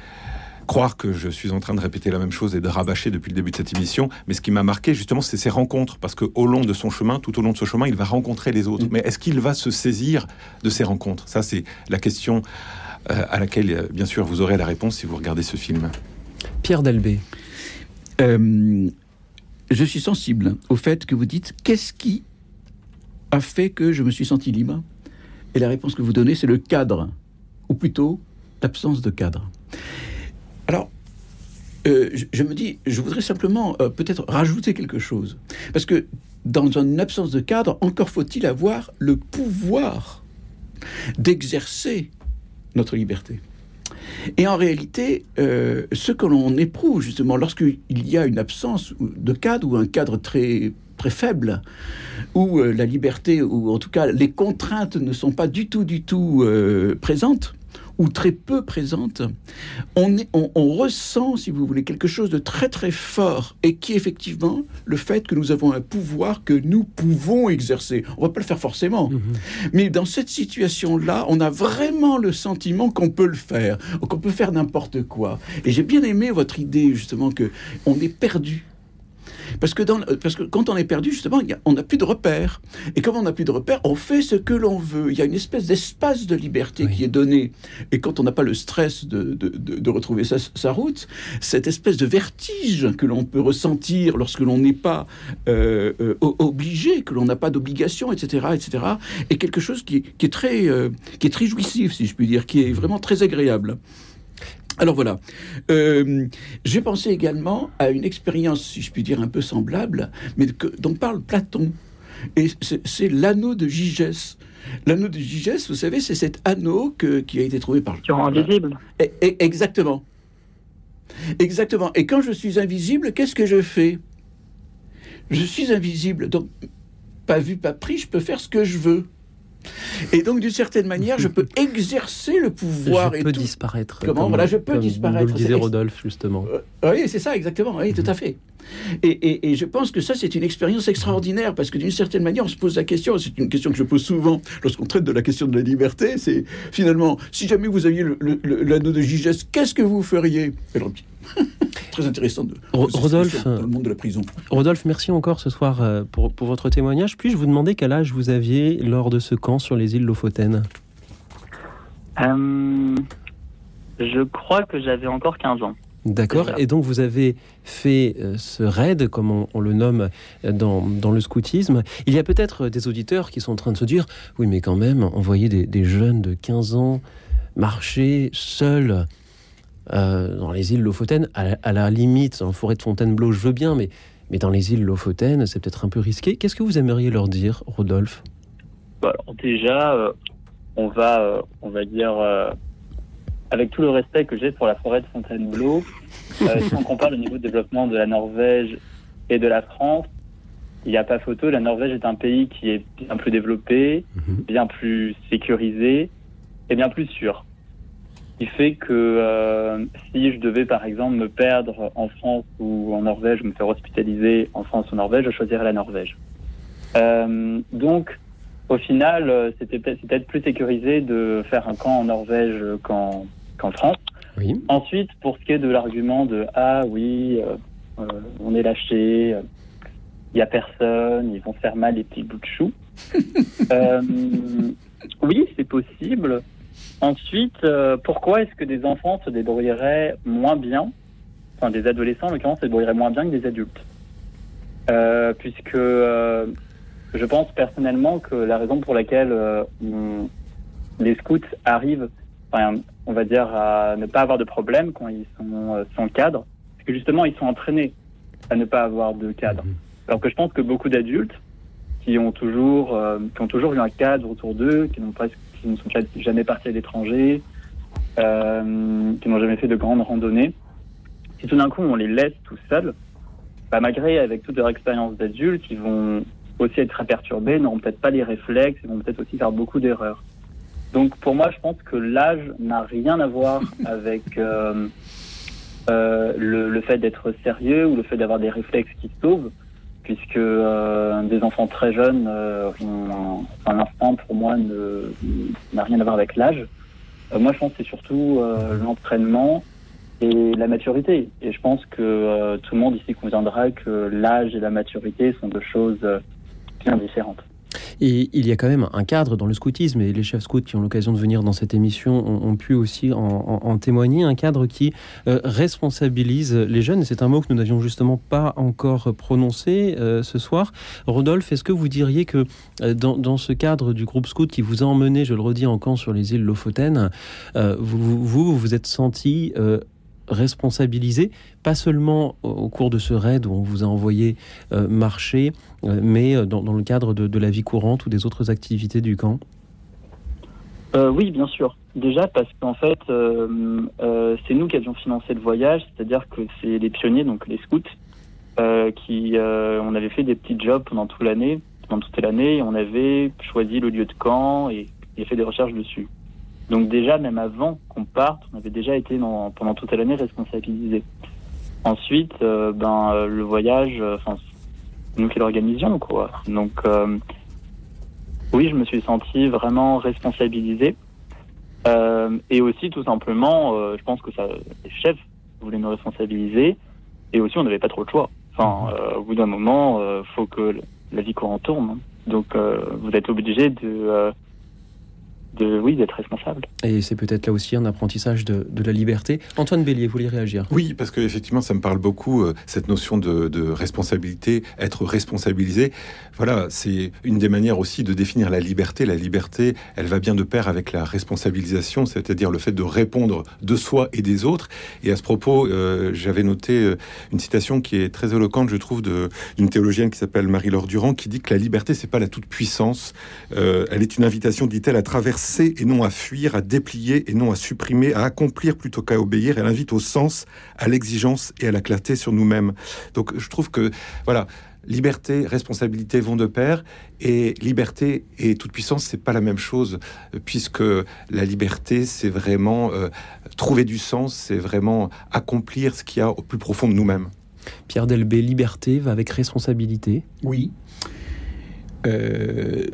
croire que je suis en train de répéter la même chose et de rabâcher depuis le début de cette émission, mais ce qui m'a marqué justement, c'est ces rencontres, parce que au long de son chemin, tout au long de ce chemin, il va rencontrer les autres. Mm. Mais est-ce qu'il va se saisir de ces rencontres? Ça, c'est la question euh, à laquelle, euh, bien sûr, vous aurez la réponse si vous regardez ce film. Pierre Delbé. Euh, je suis sensible au fait que vous dites qu'est-ce qui a fait que je me suis senti libre? Et la réponse que vous donnez, c'est le cadre, ou plutôt l'absence de cadre. Alors, euh, je, me dis, je voudrais simplement euh, peut-être rajouter quelque chose. Parce que dans une absence de cadre, encore faut-il avoir le pouvoir d'exercer notre liberté. Et en réalité, euh, ce que l'on éprouve justement lorsqu'il y a une absence de cadre ou un cadre très très faible, où la liberté ou en tout cas les contraintes ne sont pas du tout du tout présentes ou très peu présentes, on, est- on- on ressent, si vous voulez, quelque chose de très très fort et qui est effectivement le fait que nous avons un pouvoir que nous pouvons exercer. On va pas le faire forcément, mais dans cette situation-là, on a vraiment le sentiment qu'on peut le faire, qu'on peut faire n'importe quoi. Et j'ai bien aimé votre idée, justement, que on est perdu. Parce que, dans, le- parce que quand on est perdu, justement, y a- on n'a plus de repères. Et comme on n'a plus de repères, on fait ce que l'on veut. Il y a une espèce d'espace de liberté Oui. qui est donné. Et quand on n'a pas le stress de, de- de- de retrouver sa, sa route, cette espèce de vertige que l'on peut ressentir lorsque l'on n'est pas euh, euh, obligé, que l'on n'a pas d'obligation, etc., etc., est quelque chose qui, qui est très, euh, qui est très jouissif, si je puis dire, qui est vraiment très agréable. Alors voilà. Euh, J'ai pensé également à une expérience, si je puis dire, un peu semblable, mais que- dont parle Platon. Et c'est l'anneau de Gigès. L'anneau de Gigès, vous savez, c'est cet anneau que- qui a été trouvé par... Qui rend invisible. Eh, eh, Exactement. Exactement. Et quand je suis invisible, qu'est-ce que je fais? Je suis invisible. Donc, pas vu, pas pris, je peux faire ce que je veux. Et donc, d'une certaine manière, je peux exercer le pouvoir je et peux tout. disparaître. Comment Voilà, je peux comme disparaître. Nous le disait Rodolphe, justement. Euh, oui, c'est ça, exactement. Oui, tout à fait. Et, et- et je pense que ça, c'est une expérience extraordinaire parce que d'une certaine manière, on se pose la question. C'est une question que je pose souvent lorsqu'on traite de la question de la liberté. C'est finalement, si jamais vous aviez l'anneau de Gigès, qu'est-ce que vous feriez? Alors, Très intéressant de, Rodolphe, dans le monde de la prison. Rodolphe, merci encore ce soir euh, pour, pour votre témoignage. Puis-je vous demander quel âge vous aviez lors de ce camp sur les îles Lofoten? Euh, je crois que j'avais encore 15 ans. D'accord. Et donc vous avez fait euh, ce raid, comme on, on le nomme dans, dans le scoutisme. Il y a peut-être des auditeurs qui sont en train de se dire, oui mais quand même, envoyer des, des jeunes de 15 ans marcher seuls euh, dans les îles Lofoten, à, la- à la limite, en forêt de Fontainebleau, je veux bien, mais, mais dans les îles Lofoten, c'est peut-être un peu risqué. Qu'est-ce que vous aimeriez leur dire, Rodolphe? Alors déjà, euh, on va, euh, on va dire, avec tout le respect que j'ai pour la forêt de Fontainebleau, si on compare le niveau de développement de la Norvège et de la France, il n'y a pas photo. La Norvège est un pays qui est bien plus développé, Mhm. bien plus sécurisé et bien plus sûr. Qui fait que euh, si je devais par exemple me perdre en France ou en Norvège, me faire hospitaliser en France ou en Norvège, je choisirais la Norvège. Euh, donc, au final, euh, c'était peut-être plus sécurisé de faire un camp en Norvège qu'en France. Oui. Ensuite, pour ce qui est de l'argument de ah oui, euh, euh, on est lâché, il y a personne, ils vont faire mal les petits bouts de chou. Euh, oui, c'est possible. Ensuite, euh, pourquoi est-ce que des enfants se débrouilleraient moins bien, enfin des adolescents en l'occurrence se débrouilleraient moins bien que des adultes Euh, Puisque euh, je pense personnellement que la raison pour laquelle les scouts arrivent, enfin, on va dire, à ne pas avoir de problème quand ils sont sans cadre, c'est que justement, ils sont entraînés à ne pas avoir de cadre. Alors que je pense que beaucoup d'adultes qui ont toujours, qui ont toujours eu un cadre autour d'eux, qui n'ont presque, qui ne sont jamais partis à l'étranger, euh, qui n'ont jamais fait de grandes randonnées, si tout d'un coup on les laisse tout seuls, bah, malgré avec toute leur expérience d'adultes, ils vont aussi être très perturbés, n'auront peut-être pas les réflexes, ils vont peut-être aussi faire beaucoup d'erreurs. Donc pour moi, je pense que l'âge n'a rien à voir avec euh, euh, le, le fait d'être sérieux ou le fait d'avoir des réflexes qui sauvent, puisque euh, des enfants très jeunes euh, un instinct pour moi n'a rien à voir avec l'âge. Euh, moi, je pense que c'est surtout euh, l'entraînement et la maturité. Et je pense que euh, tout le monde ici conviendra que l'âge et la maturité sont deux choses euh, bien différentes. Et il y a quand même un cadre dans le scoutisme, et les chefs scouts qui ont l'occasion de venir dans cette émission ont, pu aussi en, témoigner, un cadre qui euh, responsabilise les jeunes. C'est un mot que nous n'avions justement pas encore prononcé euh, ce soir. Rodolphe, est-ce que vous diriez que euh, dans, ce cadre du groupe scout qui vous a emmené, je le redis, en camp sur les îles Lofoten, vous vous vous êtes senti responsabilisé, pas seulement au- cours de ce raid où on vous a envoyé euh, marcher, euh, mais euh, dans, le cadre de, la vie courante ou des autres activités du camp oui, bien sûr. Déjà parce qu'en fait, c'est nous qui avions financé le voyage, c'est-à-dire que c'est les pionniers, donc les scouts, qui on avait fait des petits jobs pendant toute l'année, pendant toute on avait choisi le lieu de camp et, et fait des recherches dessus. Donc déjà, même avant qu'on parte, on avait déjà été pendant toute l'année responsabilisés. Ensuite, euh, ben euh, le voyage, euh, enfin nous qui l'organisions quoi. Donc euh, oui, je me suis senti vraiment responsabilisé. Euh, et aussi, tout simplement, je pense que ça, les chefs voulaient nous responsabiliser. Et aussi, on n'avait pas trop le choix. Enfin, au bout d'un moment, euh, faut que la vie courante tourne. Donc, vous êtes obligé de, de, oui, d'être responsable. Et c'est peut-être là aussi un apprentissage de, de la liberté. Antoine Bélier, vous voulez réagir? Oui, parce que effectivement, ça me parle beaucoup euh, cette notion de, de responsabilité, être responsabilisé. Voilà, c'est une des manières aussi de définir la liberté. La liberté, elle va bien de pair avec la responsabilisation, c'est-à-dire le fait de répondre de soi et des autres. Et à ce propos, euh, j'avais noté euh, une citation qui est très éloquente, je trouve, d'une théologienne qui s'appelle Marie-Laure Durand, qui dit que la liberté, c'est pas la toute puissance. Euh, elle est une invitation, dit-elle, à traverser et non à fuir, à déplier et non à supprimer, à accomplir plutôt qu'à obéir. Elle invite au sens, à l'exigence et à la clarté sur nous-mêmes. Donc je trouve que, voilà, liberté, responsabilité vont de pair, et liberté et toute puissance, c'est pas la même chose, puisque la liberté, c'est vraiment euh, trouver du sens, c'est vraiment accomplir ce qu'il y a au plus profond de nous-mêmes. Pierre Delbé, liberté va avec responsabilité? Oui. Euh,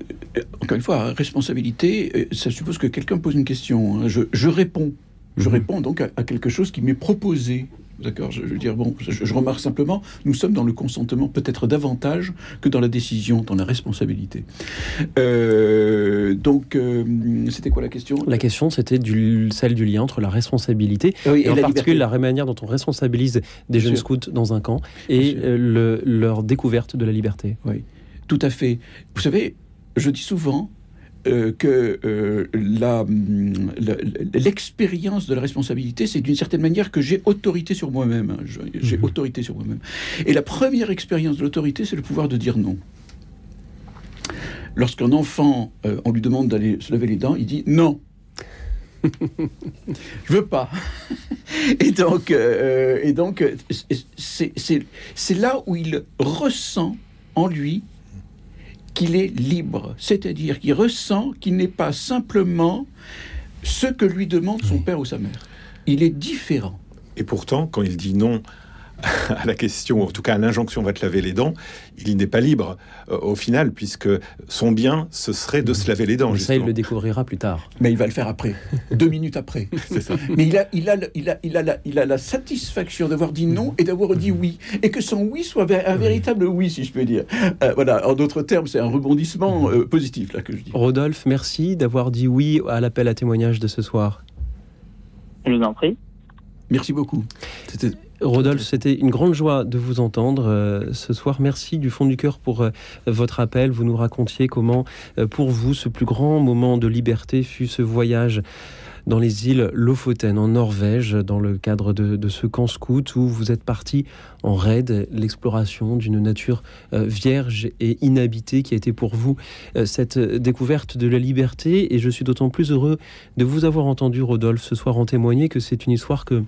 encore une fois, responsabilité, euh, ça suppose que quelqu'un pose une question. hein. Je, je réponds. Je Mhm. réponds donc à, à quelque chose qui m'est proposé. D'accord je, je veux dire, bon, je, je remarque simplement, nous sommes dans le consentement peut-être davantage que dans la décision, dans la responsabilité. Euh, donc, euh, c'était quoi la question? La question, c'était celle du lien entre la responsabilité Oui, et, en la particulier liberté. la manière dont on responsabilise des Bien jeunes sûr. scouts dans un camp et le- leur découverte de la liberté. Tout à fait. Vous savez, je dis souvent euh, que euh, hum, l'expérience de la responsabilité, c'est d'une certaine manière que j'ai autorité sur moi-même. hein. J'ai Mhm. autorité sur moi-même. Et la première expérience de l'autorité, c'est le pouvoir de dire non. Lorsqu'un enfant, euh, on lui demande d'aller se laver les dents, il dit non. Je veux pas. Et donc, et donc, c'est là où il ressent en lui qu'il est libre, c'est-à-dire qu'il ressent qu'il n'est pas simplement ce que lui demande son père ou sa mère. Il est différent. Et pourtant, quand il dit non à la question, en tout cas à l'injonction va te laver les dents, il n'est pas libre euh, au final, puisque son bien, ce serait de se laver les dents. Mais ça, il le découvrira plus tard. Mais il va le faire après, deux minutes après. Ça. Mais il a, il, a, le- il, a, il, a la, il a la satisfaction d'avoir dit non et d'avoir dit oui. Et que son oui soit un véritable oui, si je peux dire. Euh, voilà, en d'autres termes, c'est un rebondissement euh, positif, là, que je dis. Rodolphe, merci d'avoir dit oui à l'appel à témoignage de ce soir. Je vous en prie. Merci beaucoup. C'était Rodolphe, c'était une grande joie de vous entendre euh, ce soir. Merci du fond du cœur pour euh, votre appel. Vous nous racontiez comment, euh, pour vous, ce plus grand moment de liberté fut ce voyage dans les îles Lofoten, en Norvège, dans le cadre de, ce camp scout où vous êtes parti en raid, l'exploration d'une nature vierge et inhabitée qui a été pour vous cette découverte de la liberté. Et je suis d'autant plus heureux de vous avoir entendu, Rodolphe, ce soir en témoigner que c'est une histoire que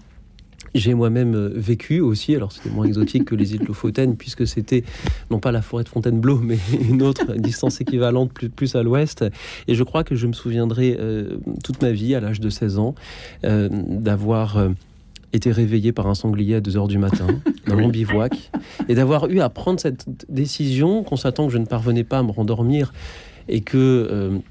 j'ai moi-même euh, vécu aussi, alors c'était moins exotique que les îles Lofoten, puisque c'était non pas la forêt de Fontainebleau, mais une autre distance équivalente plus, plus à l'ouest. Et je crois que je me souviendrai euh, toute ma vie, à l'âge de 16 ans, euh, d'avoir été réveillé par un sanglier à 2 heures du matin dans mon bivouac et d'avoir eu à prendre cette décision, constatant que je ne parvenais pas à me rendormir et que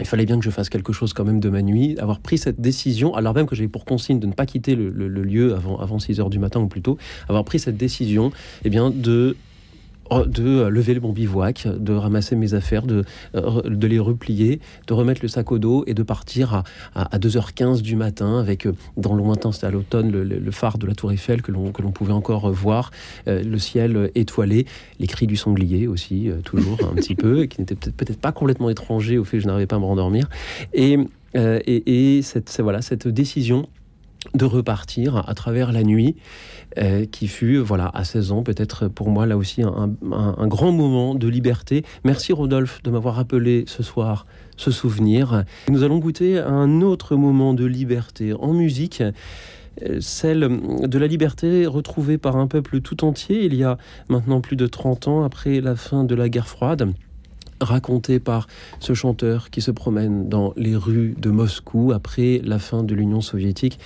il fallait bien que je fasse quelque chose quand même de ma nuit, avoir pris cette décision, alors même que j'avais pour consigne de ne pas quitter le, lieu avant, avant 6 heures du matin ou plus tôt, avoir pris cette décision eh bien, de de lever mon bivouac, de ramasser mes affaires, de, euh, de les replier, de remettre le sac au dos et de partir à, à, 2h15 du matin avec, euh, dans le lointain, c'était à l'automne, le, phare de la Tour Eiffel que l'on, pouvait encore voir, euh, le ciel étoilé, les cris du sanglier aussi, toujours un petit peu, qui n'était peut-être, peut-être pas complètement étranger au fait que je n'arrivais pas à me rendormir. Et, et, et cette, voilà, cette décision de repartir à travers la nuit, euh, qui fut, voilà, à 16 ans, peut-être pour moi, là aussi, un, grand moment de liberté. Merci Rodolphe de m'avoir rappelé ce soir ce souvenir. Nous allons goûter un autre moment de liberté en musique euh, celle de la liberté retrouvée par un peuple tout entier il y a maintenant plus de 30 ans après la fin de la guerre froide raconté par ce chanteur qui se promène dans les rues de Moscou après la fin de l'Union soviétique.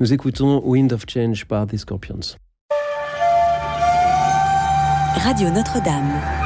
Nous écoutons Wind of Change par The Scorpions. Radio Notre-Dame.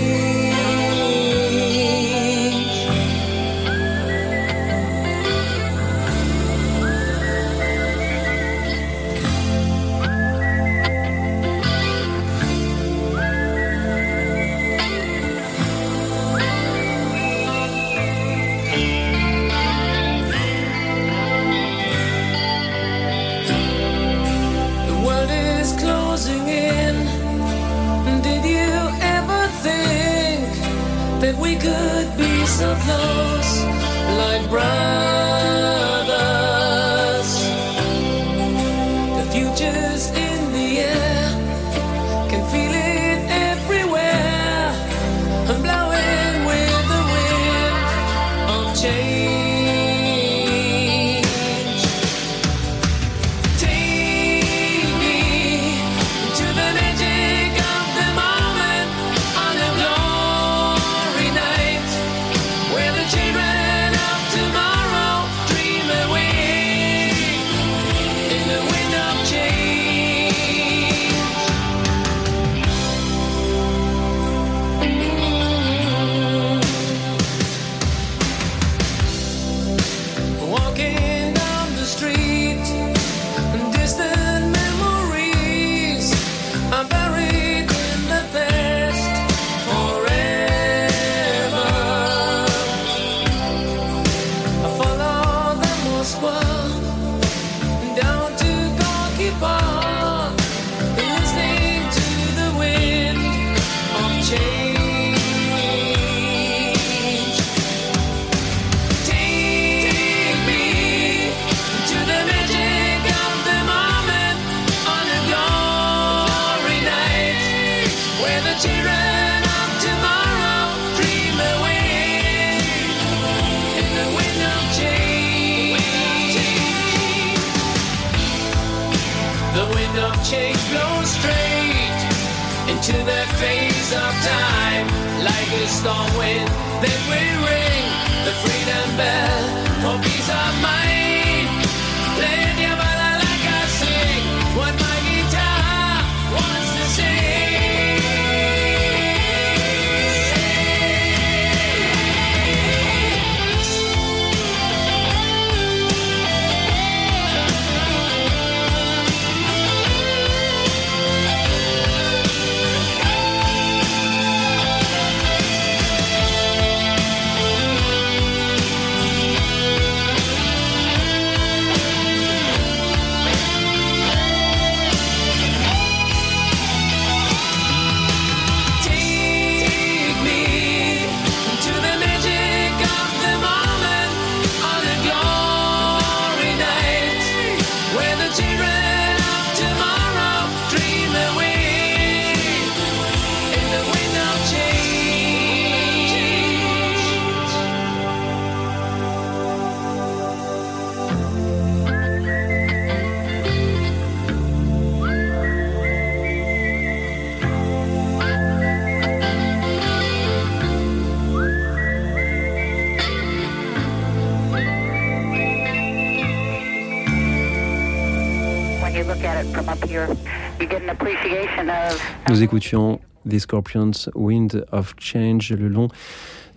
know. Nous écoutions The Scorpions Wind of Change le long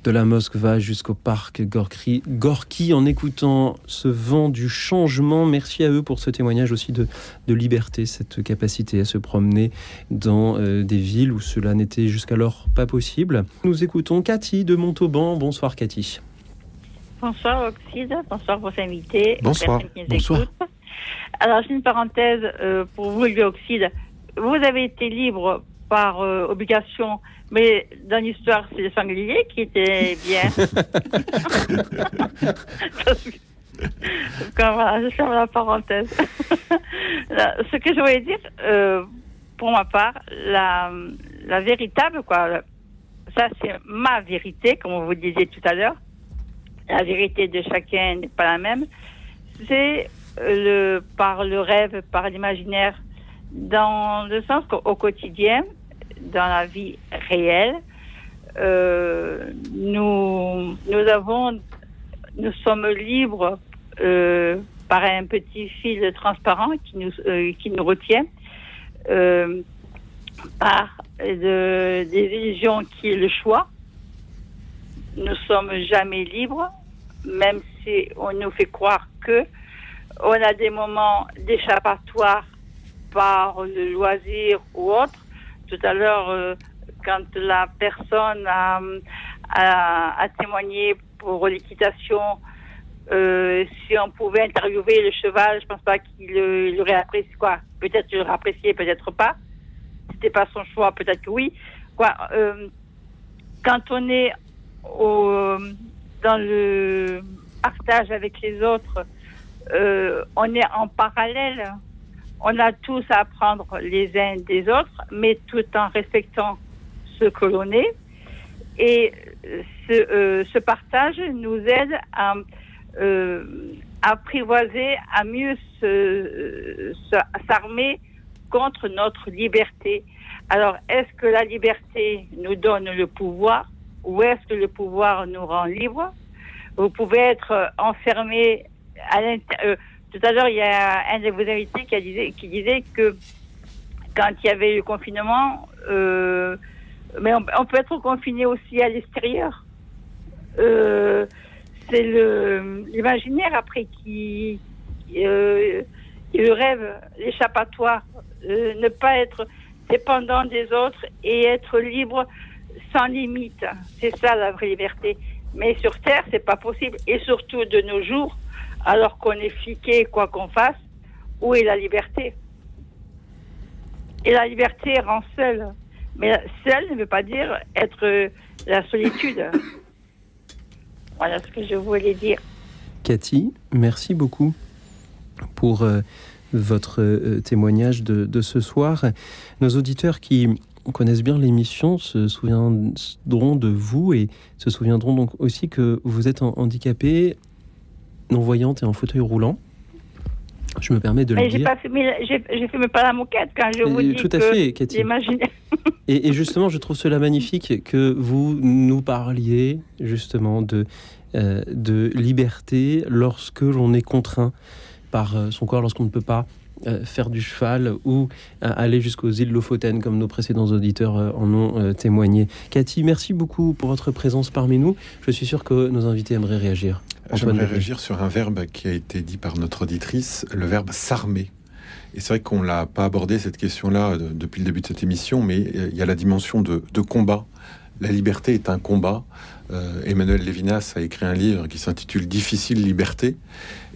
de la Moskva jusqu'au parc Gorky, Gorky en écoutant ce vent du changement. Merci à eux pour ce témoignage aussi de, de liberté, cette capacité à se promener dans euh, des villes où cela n'était jusqu'alors pas possible. Nous écoutons Cathy de Montauban. Bonsoir Cathy. Bonsoir Oxide, bonsoir vos invités. Bonsoir. Bonsoir. Alors j'ai une parenthèse euh, pour vous, Oxide. Vous avez été libre par euh, obligation, mais dans l'histoire, c'est les sangliers qui étaient bien. Voilà, je ferme la parenthèse. Ce que je voulais dire, euh, pour ma part, la, la véritable, quoi, ça c'est ma vérité, comme vous disiez tout à l'heure, la vérité de chacun n'est pas la même, c'est euh, le, par le rêve, par l'imaginaire, dans le sens qu'au quotidien, dans la vie réelle, euh, nous, nous avons, nous sommes libres euh, par un petit fil transparent qui nous, euh, qui nous retient, euh, par de- des illusions qui est le choix. Nous sommes jamais libres, même si on nous fait croire que on a des moments d'échappatoire par le loisir ou autre. Tout à l'heure, euh, quand la personne a, témoigné pour l'équitation, euh, si on pouvait interviewer le cheval, je pense pas qu'il il aurait apprécié quoi. Peut-être il aurait apprécié, peut-être pas. C'était pas son choix, peut-être que oui. Euh, quand on est dans le partage avec les autres, on est en parallèle. On a tous à apprendre les uns des autres, mais tout en respectant ce que l'on est. Et ce, euh, partage nous aide à euh, apprivoiser, à mieux s'armer contre notre liberté. Alors, est-ce que la liberté nous donne le pouvoir ou est-ce que le pouvoir nous rend libres Vous pouvez être euh, enfermé à l'intérieur. Tout à l'heure, il y a un de vos invités qui, disait, que quand il y avait le confinement, euh, mais on, peut être confiné aussi à l'extérieur. Euh, c'est le l'imaginaire après qui, euh, le rêve, l'échappatoire, ne pas être dépendant des autres et être libre sans limite. C'est ça la vraie liberté. Mais sur Terre, c'est pas possible. Et surtout de nos jours, alors qu'on est fliqué quoi qu'on fasse, où est la liberté? Et la liberté rend seul. Mais seul ne veut pas dire être euh, la solitude. Voilà ce que je voulais dire. Cathy, merci beaucoup pour euh, votre euh, témoignage de, de ce soir. Nos auditeurs qui connaissent bien l'émission se souviendront de vous et se souviendront donc aussi que vous êtes handicapée, non-voyante et en fauteuil roulant. Je me permets de le Mais j'ai dire. j'ai j'ai fumé pas la moquette quand je vous dis tout à que fait, Cathy. Et justement, je trouve cela magnifique que vous nous parliez justement de, euh, de liberté lorsque l'on est contraint par euh, son corps, lorsqu'on ne peut pas euh, faire du cheval ou euh, aller jusqu'aux îles Lofoten, comme nos précédents auditeurs euh, en ont témoigné. Cathy, merci beaucoup pour votre présence parmi nous. Je suis sûr que nos invités aimeraient réagir. J'aimerais réagir sur un verbe qui a été dit par notre auditrice, le verbe s'armer. Et c'est vrai qu'on l'a pas abordé cette question-là depuis le début de cette émission, mais il y a la dimension de, de combat. La liberté est un combat. Euh, Emmanuel Lévinas a écrit un livre qui s'intitule Difficile liberté.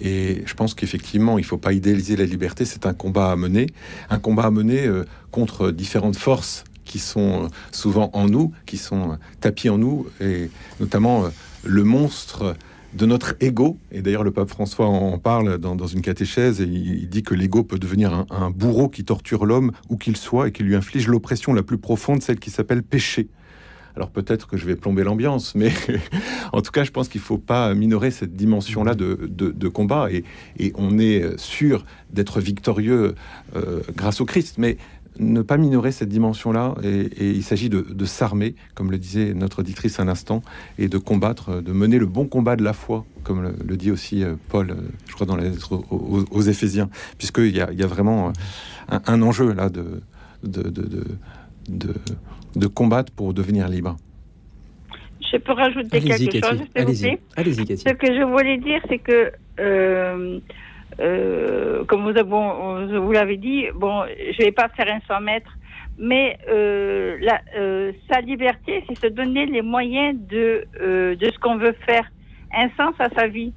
Et je pense qu'effectivement, il ne faut pas idéaliser la liberté. C'est un combat à mener, un combat à mener euh, contre différentes forces qui sont euh, souvent en nous, qui sont tapis en nous, et notamment le monstre de notre ego. Et d'ailleurs, le pape François en parle dans, une catéchèse et il, il dit que l'ego peut devenir un, un bourreau qui torture l'homme où qu'il soit et qui lui inflige l'oppression la plus profonde, celle qui s'appelle péché. Alors peut-être que je vais plomber l'ambiance, mais en tout cas, je pense qu'il ne faut pas minorer cette dimension-là de, combat. Et, on est sûr d'être victorieux euh, grâce au Christ, mais ne pas minorer cette dimension-là. Et, et il s'agit de, s'armer, comme le disait notre auditrice un instant, et de combattre, de mener le bon combat de la foi, comme le, dit aussi euh, Paul, euh, je crois, dans lettre aux, aux- Éphésiens, puisqu'il y y a vraiment un, enjeu là de, de- combattre pour devenir libre. Je peux rajouter quelque chose, Cathy. s'il vous Allez-y. plaît Allez-y, Cathy. Ce que je voulais dire, c'est que, euh, euh, comme vous, je vous l'avez dit, bon, je vais pas faire un 100 mètres, mais euh, la, euh, sa liberté, c'est se donner les moyens de, euh, de ce qu'on veut faire, un sens à sa vie.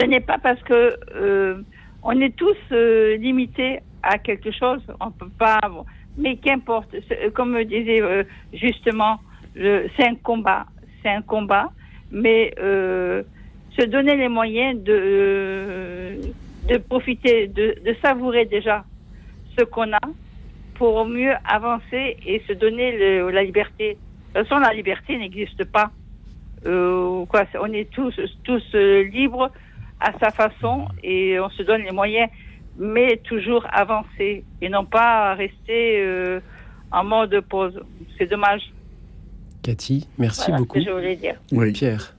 Ce n'est pas parce que euh, on est tous euh, limités à quelque chose, on peut pas. bon, mais qu'importe, comme me disait euh, justement, c'est un combat, c'est un combat, mais euh, se donner les moyens de, de profiter, de, savourer déjà ce qu'on a pour mieux avancer et se donner le- la liberté. De toute façon, la liberté n'existe pas. Euh, on est tous, tous libres à sa façon et on se donne les moyens, mais toujours avancer et non pas rester euh, en mode pause. C'est dommage. Cathy, merci Voilà ce beaucoup. que je voulais dire. Oui. Pierre.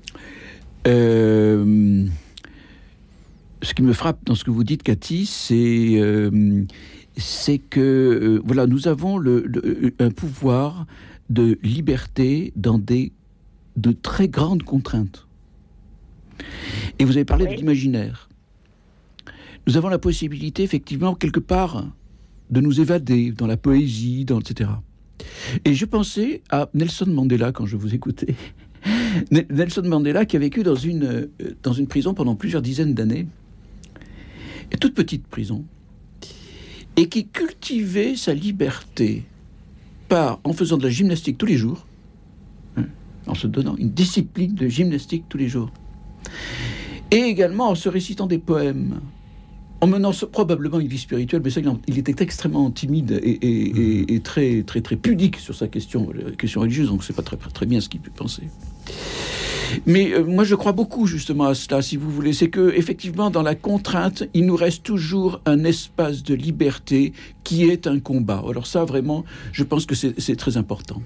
Euh, ce qui me frappe dans ce que vous dites, Cathy, c'est euh, c'est que euh, voilà, nous avons le, le- un pouvoir de liberté dans des de très grandes contraintes. Et vous avez parlé Oui. de l'imaginaire. Nous avons la possibilité, effectivement, quelque part, de nous évader dans la poésie, dans etc. Et je pensais à Nelson Mandela quand je vous écoutais. Nelson Mandela qui a vécu dans une, euh, dans une prison pendant plusieurs dizaines d'années, toute petite prison, et qui cultivait sa liberté par, en faisant de la gymnastique tous les jours, hein, en se donnant une discipline de gymnastique tous les jours, et également en se récitant des poèmes, en menant probablement une vie spirituelle, mais ça, il était extrêmement timide et, et- et- et très, très, très pudique sur sa question, la question religieuse, donc c'est pas très, très bien ce qu'il peut penser. Mais euh, moi, je crois beaucoup justement à cela, si vous voulez. C'est que effectivement, dans la contrainte, il nous reste toujours un espace de liberté qui est un combat. Alors ça, vraiment, je pense que c'est très important.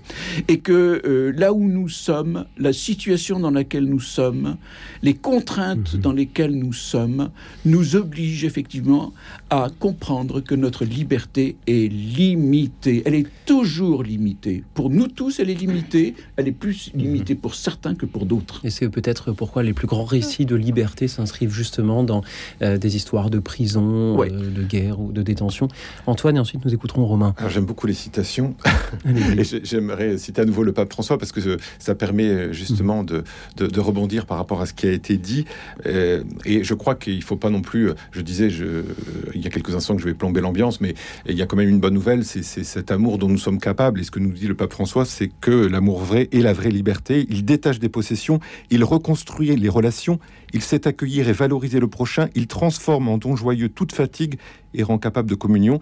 Et que euh, là où nous sommes, la situation dans laquelle nous sommes, les contraintes dans lesquelles nous sommes, nous obligent effectivement à comprendre que notre liberté est limitée. Elle est toujours limitée. Pour nous tous, elle est limitée. Elle est plus limitée pour certains que pour d'autres. Et c'est peut-être pourquoi les plus grands récits de liberté s'inscrivent justement dans euh, des histoires de prison, Ouais. euh, de guerre ou de détention? Antoine, et ensuite nous écouterons Romain. Alors j'aime beaucoup les citations. Et j'aimerais citer à nouveau le pape François parce que ça permet euh, justement de, de, de rebondir par rapport à ce qui a été dit. Euh, et je crois qu'il ne faut pas non plus, je disais je, il y a quelques instants que je vais plomber l'ambiance, mais il y a quand même une bonne nouvelle, c'est c'est cet amour dont nous sommes capables. Et ce que nous dit le pape François, c'est que l'amour vrai est la vraie liberté. Il détache des possessions, il reconstruit les relations, il sait accueillir et valoriser le prochain, il transforme en don joyeux toute fatigue et rend capable de communion.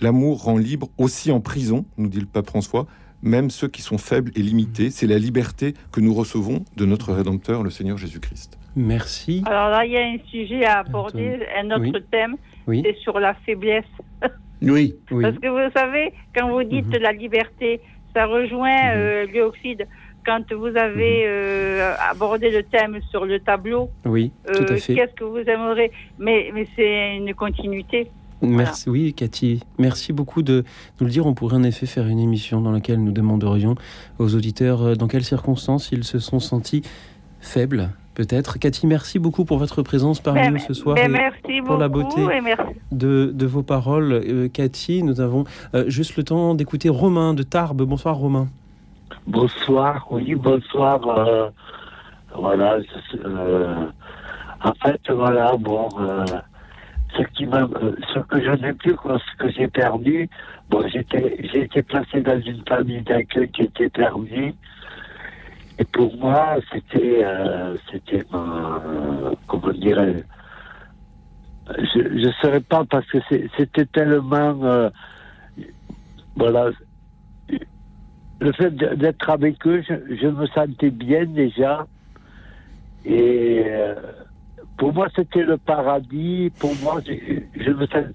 L'amour rend libre aussi en prison, nous dit le pape François, même ceux qui sont faibles et limités. C'est la liberté que nous recevons de notre Rédempteur, le Seigneur Jésus-Christ. Merci. Alors là, il y a un sujet à aborder, un autre Oui. thème, Oui. c'est sur la faiblesse. Oui. Oui. Parce que vous savez, quand vous dites Mhm. la liberté, ça rejoint euh, Léoxyde. Quand vous avez euh, abordé le thème sur le tableau, Oui, euh, tout à fait. qu'est-ce que vous aimeriez? Mais, mais c'est une continuité. Merci, oui, Cathy. Merci beaucoup de nous le dire. On pourrait en effet faire une émission dans laquelle nous demanderions aux auditeurs euh, dans quelles circonstances ils se sont sentis faibles, peut-être. Cathy, merci beaucoup pour votre présence parmi Ben, nous ce soir. ben, et merci pour la beauté et merci. de, de vos paroles. Euh, Cathy, nous avons euh, juste le temps d'écouter Romain de Tarbes. Bonsoir, Romain. Bonsoir, oui, bonsoir. euh, voilà, euh, en fait, voilà, bon, euh, ce qui euh, ce que je n'ai plus, quoi, ce que j'ai perdu, bon, j'étais, j'ai été placé dans une famille d'accueil qui était perdue. Et pour moi, c'était, euh, c'était ma, comment dirais je ne saurais pas parce que c'était tellement, euh, voilà, le fait d'être avec eux, je, je me sentais bien déjà. Et euh, pour moi, c'était le paradis. Pour moi, je, je me sentais.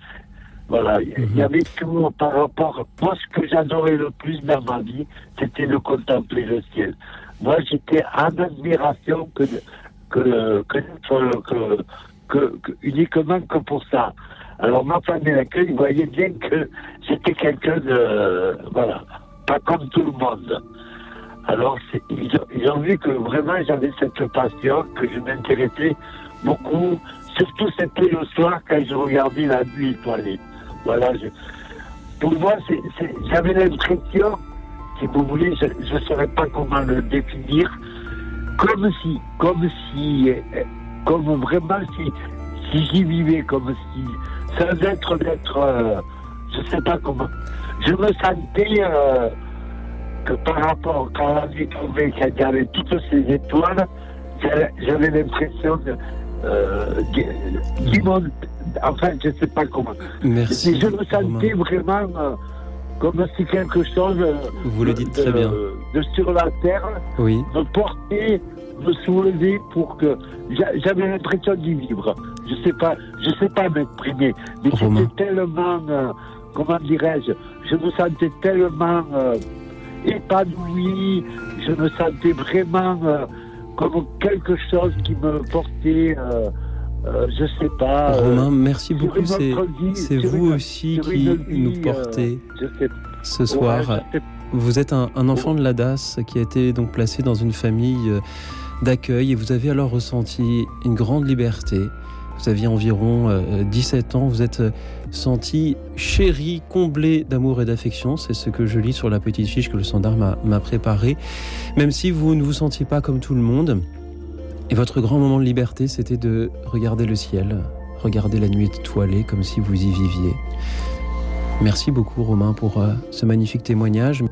Voilà, il y avait tout par rapport. Moi, ce que j'adorais le plus dans ma vie, c'était de contempler le ciel. Moi, j'étais en admiration que, que, que, que, que- que- uniquement que pour ça. Alors, ma famille d'accueil voyait bien que j'étais quelqu'un de. Voilà, pas comme tout le monde. Alors, ils ont, vu que vraiment j'avais cette passion, que je m'intéressais beaucoup. Surtout, c'était le soir quand je regardais la nuit étoilée. Voilà, pour moi, j'avais l'impression, si vous voulez, je ne saurais pas comment le définir, comme si, comme si, euh, comme vraiment si, j'y vivais, comme si, sans être d'être, euh, je sais pas comment, je me sentais euh, que par rapport quand la nuit tombait, quand il y avait toutes ces étoiles, j'avais- l'impression de euh. Enfin, je sais pas comment. Merci, Mais je me sentais vraiment euh, comme si quelque chose Vous le de- dites très de- bien. de sur la terre Oui. me porter, me soulever pour que j'a- j'avais l'impression d'y vivre. Je sais pas, je sais pas m'exprimer, mais c'était tellement, comment dirais-je, je me sentais tellement euh, épanoui, je me sentais vraiment euh, comme quelque chose qui me portait, euh, euh, je sais pas. euh, Romain, merci beaucoup. C'est vous une- aussi qui vie, nous euh, portez sais ce soir. Ouais, je sais- Vous êtes un, un enfant de la DAS qui a été donc placé dans une famille d'accueil et vous avez alors ressenti une grande liberté. Vous aviez environ euh, 17 ans, vous êtes senti chéri, comblé d'amour et d'affection. C'est ce que je lis sur la petite fiche que le standard m'a préparée. Même si vous ne vous sentiez pas comme tout le monde. Et votre grand moment de liberté, c'était de regarder le ciel, regarder la nuit étoilée comme si vous y viviez. Merci beaucoup Romain pour euh, ce magnifique témoignage.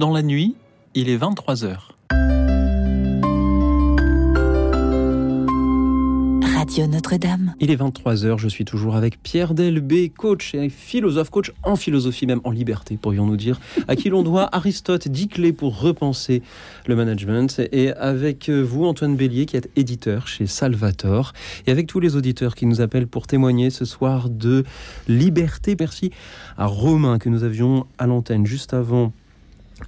Dans la nuit, il est 23h. Radio Notre-Dame. Il est 23h, je suis toujours avec Pierre Delbé, coach et philosophe, coach en philosophie, même en liberté, pourrions-nous dire, à qui l'on doit Aristote, 10 clés pour repenser le management, et avec vous, Antoine Bélier, qui est éditeur chez Salvator, et avec tous les auditeurs qui nous appellent pour témoigner ce soir de liberté. Merci à Romain que nous avions à l'antenne juste avant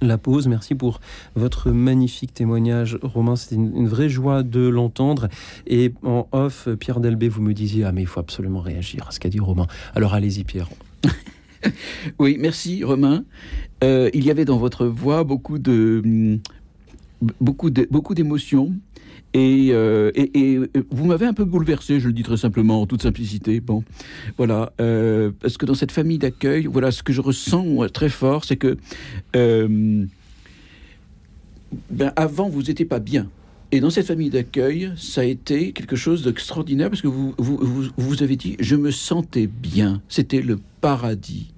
la pause. Merci pour votre magnifique témoignage, Romain. C'était une, vraie joie de l'entendre. Et en off, Pierre Delbé, vous me disiez, ah mais il faut absolument réagir à ce qu'a dit Romain. Alors allez-y, Pierre. Oui, merci Romain. Euh, il y avait dans votre voix beaucoup de beaucoup de- beaucoup d'émotions. Et, euh, et- et, euh, vous m'avez un peu bouleversé, je le dis très simplement, en toute simplicité. Bon, voilà, euh, parce que dans cette famille d'accueil, voilà, ce que je ressens très fort, c'est que euh, ben, avant vous n'étiez pas bien. Et dans cette famille d'accueil, ça a été quelque chose d'extraordinaire parce que vous, vous, vous, vous avez dit, je me sentais bien. C'était le paradis.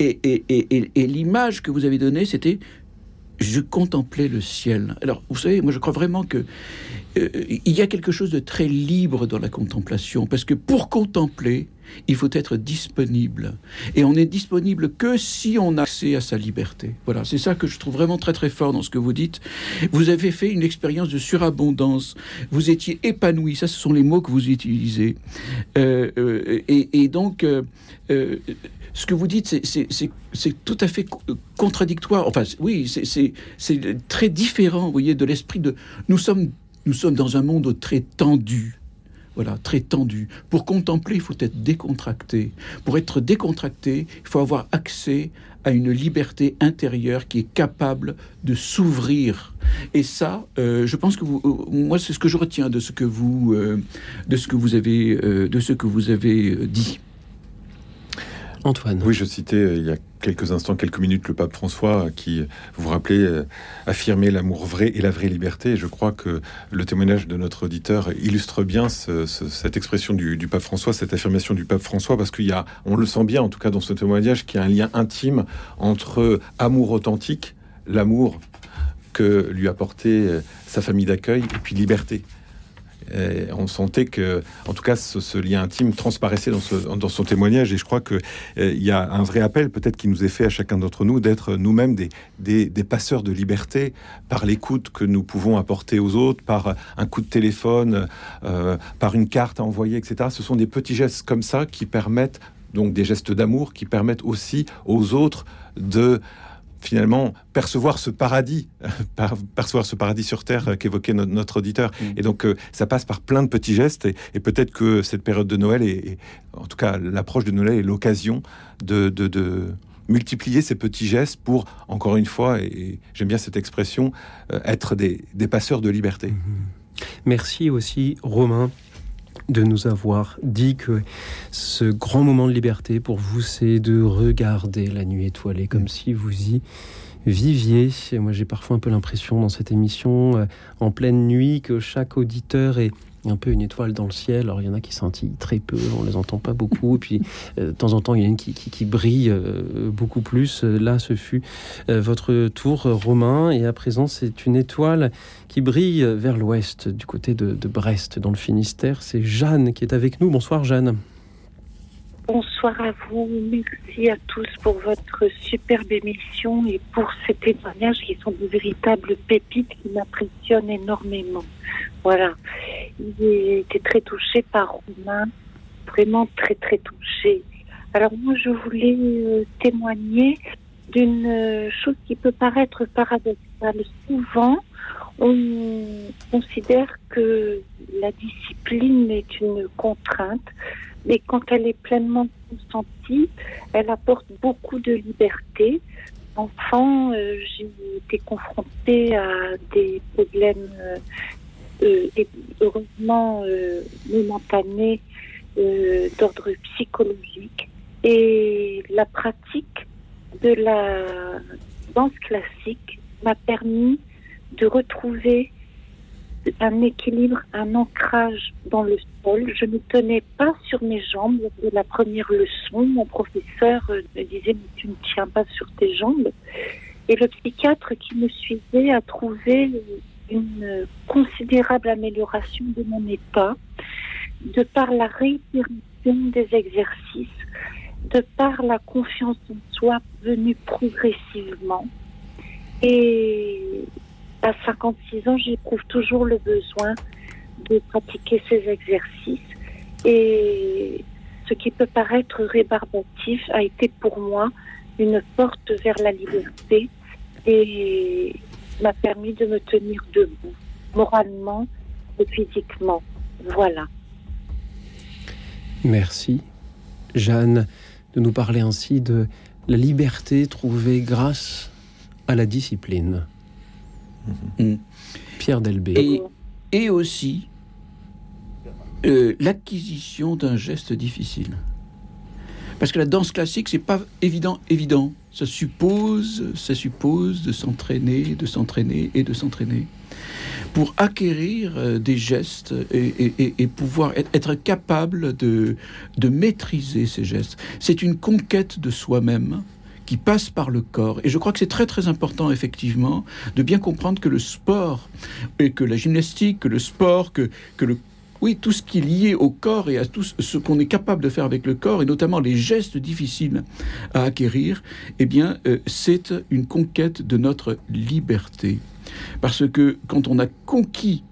Et, et, et- et l'image que vous avez donnée, c'était je contemplais le ciel. Alors, vous savez, moi je crois vraiment que euh, il y a quelque chose de très libre dans la contemplation, parce que pour contempler, il faut être disponible. Et on est disponible que si on a accès à sa liberté. Voilà, c'est ça que je trouve vraiment très très fort dans ce que vous dites. Vous avez fait une expérience de surabondance. Vous étiez épanoui. Ça, ce sont les mots que vous utilisez. Euh, euh, et, donc, euh, ce que vous dites, c'est- tout à fait co- contradictoire. Enfin, oui, c'est très différent, vous voyez, de l'esprit de... Nous sommes, nous sommes dans un monde très tendu. Voilà, très tendu. Pour contempler, il faut être décontracté. Pour être décontracté, il faut avoir accès à une liberté intérieure qui est capable de s'ouvrir. Et ça, euh, je pense que vous, euh, moi, c'est ce que je retiens de ce que vous, euh, de ce que vous avez, de ce que vous avez dit. Antoine. Oui, je citais euh, il y a quelques instants, quelques minutes, le pape François euh, qui, vous vous rappelez, euh, affirmait l'amour vrai et la vraie liberté. Je crois que le témoignage de notre auditeur illustre bien ce- ce- cette expression du, pape François, cette affirmation du pape François, parce qu'il y a, on le sent bien en tout cas dans ce témoignage, qu'il y a un lien intime entre amour authentique, l'amour que lui apportait sa famille d'accueil, et puis liberté. Et on sentait que, en tout cas, ce, lien intime transparaissait dans, son témoignage. Et je crois qu'il y a un vrai appel, peut-être, qui nous est fait à chacun d'entre nous, d'être nous-mêmes des passeurs de liberté par l'écoute que nous pouvons apporter aux autres, par un coup de téléphone, euh, par une carte à envoyer, etc. Ce sont des petits gestes comme ça qui permettent, donc des gestes d'amour, qui permettent aussi aux autres de finalement percevoir ce paradis, par- percevoir ce paradis sur terre euh, qu'évoquait no- notre auditeur. Et donc euh, ça passe par plein de petits gestes et, et peut-être que cette période de Noël est, est- en tout cas l'approche de Noël est l'occasion de, de- de multiplier ces petits gestes pour encore une fois, et, et j'aime bien cette expression, euh, être des, des passeurs de liberté. Merci aussi, Romain, de nous avoir dit que ce grand moment de liberté pour vous, c'est de regarder la nuit étoilée comme si vous y viviez. Et moi, j'ai parfois un peu l'impression dans cette émission, euh, en pleine nuit, que chaque auditeur est un peu une étoile dans le ciel. Alors, il y en a qui scintillent très peu, on les entend pas beaucoup. Et puis, euh, de temps en temps, il y en a une qui, qui- brille euh, beaucoup plus. Euh, Là, ce fut votre tour, Romain. Et à présent, c'est une étoile qui brille vers l'ouest, du côté de Brest, dans le Finistère. C'est Jeanne qui est avec nous. Bonsoir, Jeanne. Bonsoir à vous. Merci à tous pour votre superbe émission et pour ces témoignages qui sont de véritables pépites qui m'impressionnent énormément. Voilà. J'ai été très touchée par Romain, vraiment très très touchée. Alors moi, je voulais euh, témoigner d'une euh, chose qui peut paraître paradoxale. Souvent, on considère que la discipline est une contrainte, mais quand elle est pleinement consentie, elle apporte beaucoup de liberté. Enfant, euh, j'ai été confrontée à des problèmes et heureusement euh, momentanés euh, d'ordre psychologique. Et la pratique de la danse classique m'a permis de retrouver un équilibre, un ancrage dans le sol. Je ne tenais pas sur mes jambes. La première leçon, mon professeur euh, me disait tu ne tiens pas sur tes jambes. Et le psychiatre qui me suivait a trouvé une considérable amélioration de mon état de par la réitération des exercices, de par la confiance en soi venue progressivement. Et à 56 ans, j'éprouve toujours le besoin de pratiquer ces exercices. Et ce qui peut paraître rébarbatif a été pour moi une porte vers la liberté et m'a permis de me tenir debout, moralement et physiquement. Voilà. Merci, Jeanne, de nous parler ainsi de la liberté trouvée grâce à la discipline. Pierre Delbé. Et, et aussi euh, l'acquisition d'un geste difficile. Parce que la danse classique, c'est pas évident, évident. Ça suppose, ça suppose de s'entraîner, de s'entraîner et de s'entraîner pour acquérir euh, des gestes et, et- pouvoir être, être capable de, de maîtriser ces gestes. C'est une conquête de soi-même qui passe par le corps. Et je crois que c'est très très important, effectivement, de bien comprendre que le sport, et que la gymnastique, que le sport, que, que le oui, tout ce qui est lié au corps et à tout ce qu'on est capable de faire avec le corps, et notamment les gestes difficiles à acquérir, eh bien, euh, c'est une conquête de notre liberté. Parce que quand on a conquis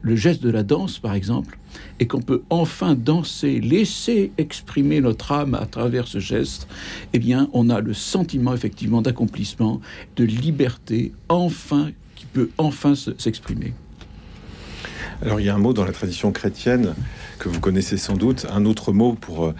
le geste de la danse, par exemple, et qu'on peut enfin danser, laisser exprimer notre âme à travers ce geste, eh bien, on a le sentiment effectivement d'accomplissement, de liberté, enfin, qui peut enfin se- s'exprimer. Alors il y a un mot dans la tradition chrétienne que vous connaissez sans doute, un autre mot pour euh,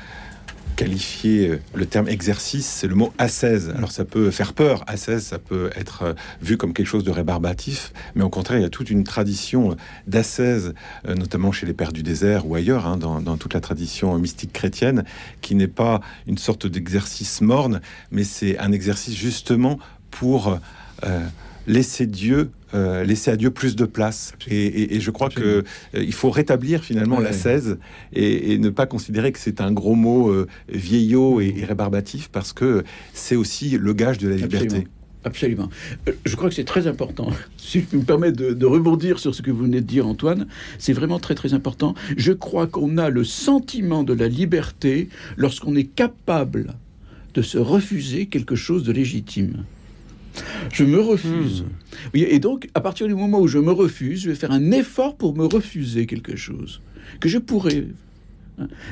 qualifier euh, le terme exercice, c'est le mot ascèse. Alors ça peut faire peur, ascèse, ça peut être euh, vu comme quelque chose de rébarbatif, mais au contraire, il y a toute une tradition euh, notamment chez les pères du désert ou ailleurs, hein, dans, toute la tradition mystique chrétienne, qui n'est pas une sorte d'exercice morne, mais c'est un exercice justement pour laisser Dieu, euh, laisser à Dieu plus de place. Et, et- et je crois que euh, il faut rétablir finalement Ouais, la ouais. 16 et, et ne pas considérer que c'est un gros mot euh, vieillot et, rébarbatif parce que c'est aussi le gage de la liberté. Absolument. Je crois que c'est très important. Si je me permets de, de rebondir sur ce que vous venez de dire, Antoine, c'est vraiment très très important. Je crois qu'on a le sentiment de la liberté lorsqu'on est capable de se refuser quelque chose de légitime. Je me refuse. Oui, et donc, à partir du moment où je me refuse, je vais faire un effort pour me refuser quelque chose que je pourrais.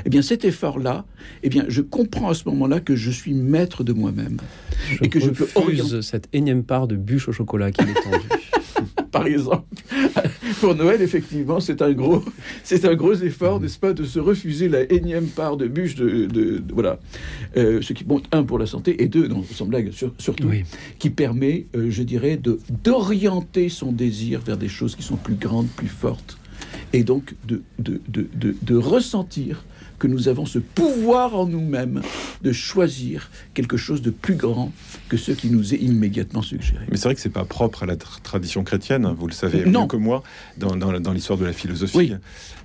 Eh bien, cet effort-là, eh bien, je comprends à ce moment-là que je suis maître de moi-même et que je peux orienter. refuse cette énième part de bûche au chocolat qui m'est tendue. par exemple. Pour Noël, effectivement, c'est un gros, c'est un gros effort, n'est-ce pas, de se refuser la énième part de bûche de, de- de- voilà, Euh, ce qui bon, un pour la santé et deux, non, sans blague, sur- surtout, qui permet, euh, je dirais, de d'orienter son désir vers des choses qui sont plus grandes, plus fortes, et donc de de, de, de, ressentir que nous avons ce pouvoir en nous-mêmes de choisir quelque chose de plus grand que ce qui nous est immédiatement suggéré. Mais c'est vrai que c'est pas propre à la tra- tradition chrétienne, vous le savez Non. mieux que moi, dans, dans- dans l'histoire de la philosophie.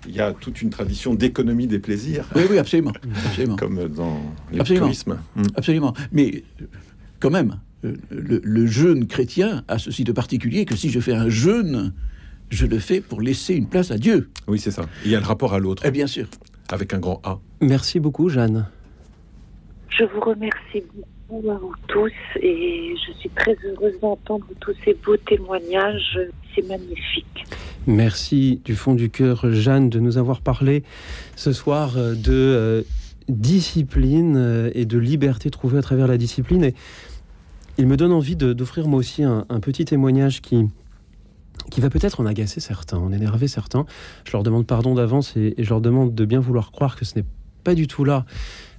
Il y a toute une tradition d'économie des plaisirs. Oui, oui, absolument. absolument. Comme dans Absolument. l'épicurisme. Absolument. Mais euh, quand même, euh, le, le jeûne chrétien a ceci de particulier que si je fais un jeûne, je le fais pour laisser une place à Dieu. Oui, c'est ça. Il y a le rapport à l'autre. Et bien sûr. Avec un grand A. Merci beaucoup, Jeanne. Je vous remercie beaucoup à vous tous et je suis très heureuse d'entendre tous ces beaux témoignages. C'est magnifique. Merci du fond du cœur, Jeanne, de nous avoir parlé ce soir euh, de euh, discipline euh, et de liberté trouvée à travers la discipline. Et il me donne envie d'offrir moi aussi un, un petit témoignage qui, qui va peut-être en agacer certains, en énerver certains. Je leur demande pardon d'avance et, je leur demande de bien vouloir croire que ce n'est pas du tout là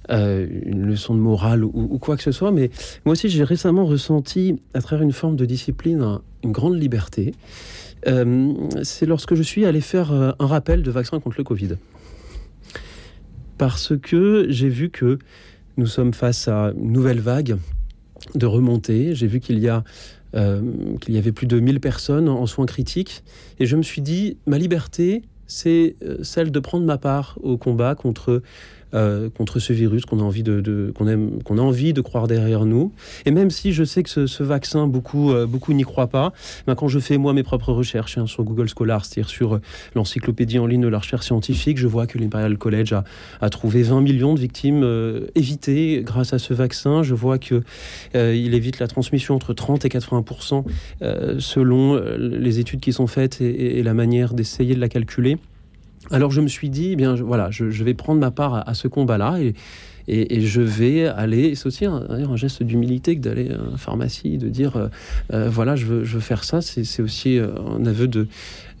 euh, une leçon de morale ou, quoi que ce soit. Mais moi aussi, j'ai récemment ressenti, à travers une forme de discipline, un- une grande liberté. Euh, c'est lorsque je suis allé faire euh, un rappel de vaccin contre le Covid. Parce que j'ai vu que nous sommes face à une nouvelle vague de remontée. J'ai vu qu'il y a euh, qu'il y avait plus de 1000 personnes en soins critiques. Et je me suis dit, ma liberté, c'est euh, celle de prendre ma part au combat contre euh, contre ce virus qu'on a envie de, qu'on aime, qu'on a envie de croire derrière nous. Et même si je sais que ce, vaccin, beaucoup, euh, beaucoup n'y croient pas, ben, quand je fais moi mes propres recherches hein, sur Google Scholar, c'est-à-dire sur euh, l'encyclopédie en ligne de la recherche scientifique, je vois que l'Imperial College a, trouvé 20 millions de victimes évitées grâce à ce vaccin. Je vois que il évite la transmission entre 30 et 80% euh, selon les études qui sont faites et la manière d'essayer de la calculer. Alors je me suis dit, eh bien je- voilà, je, je vais prendre ma part à, à ce combat-là et, et- je vais aller. C'est aussi un, geste d'humilité que d'aller à la pharmacie, de dire, euh, euh, voilà, je veux, faire ça. C'est aussi euh, un aveu de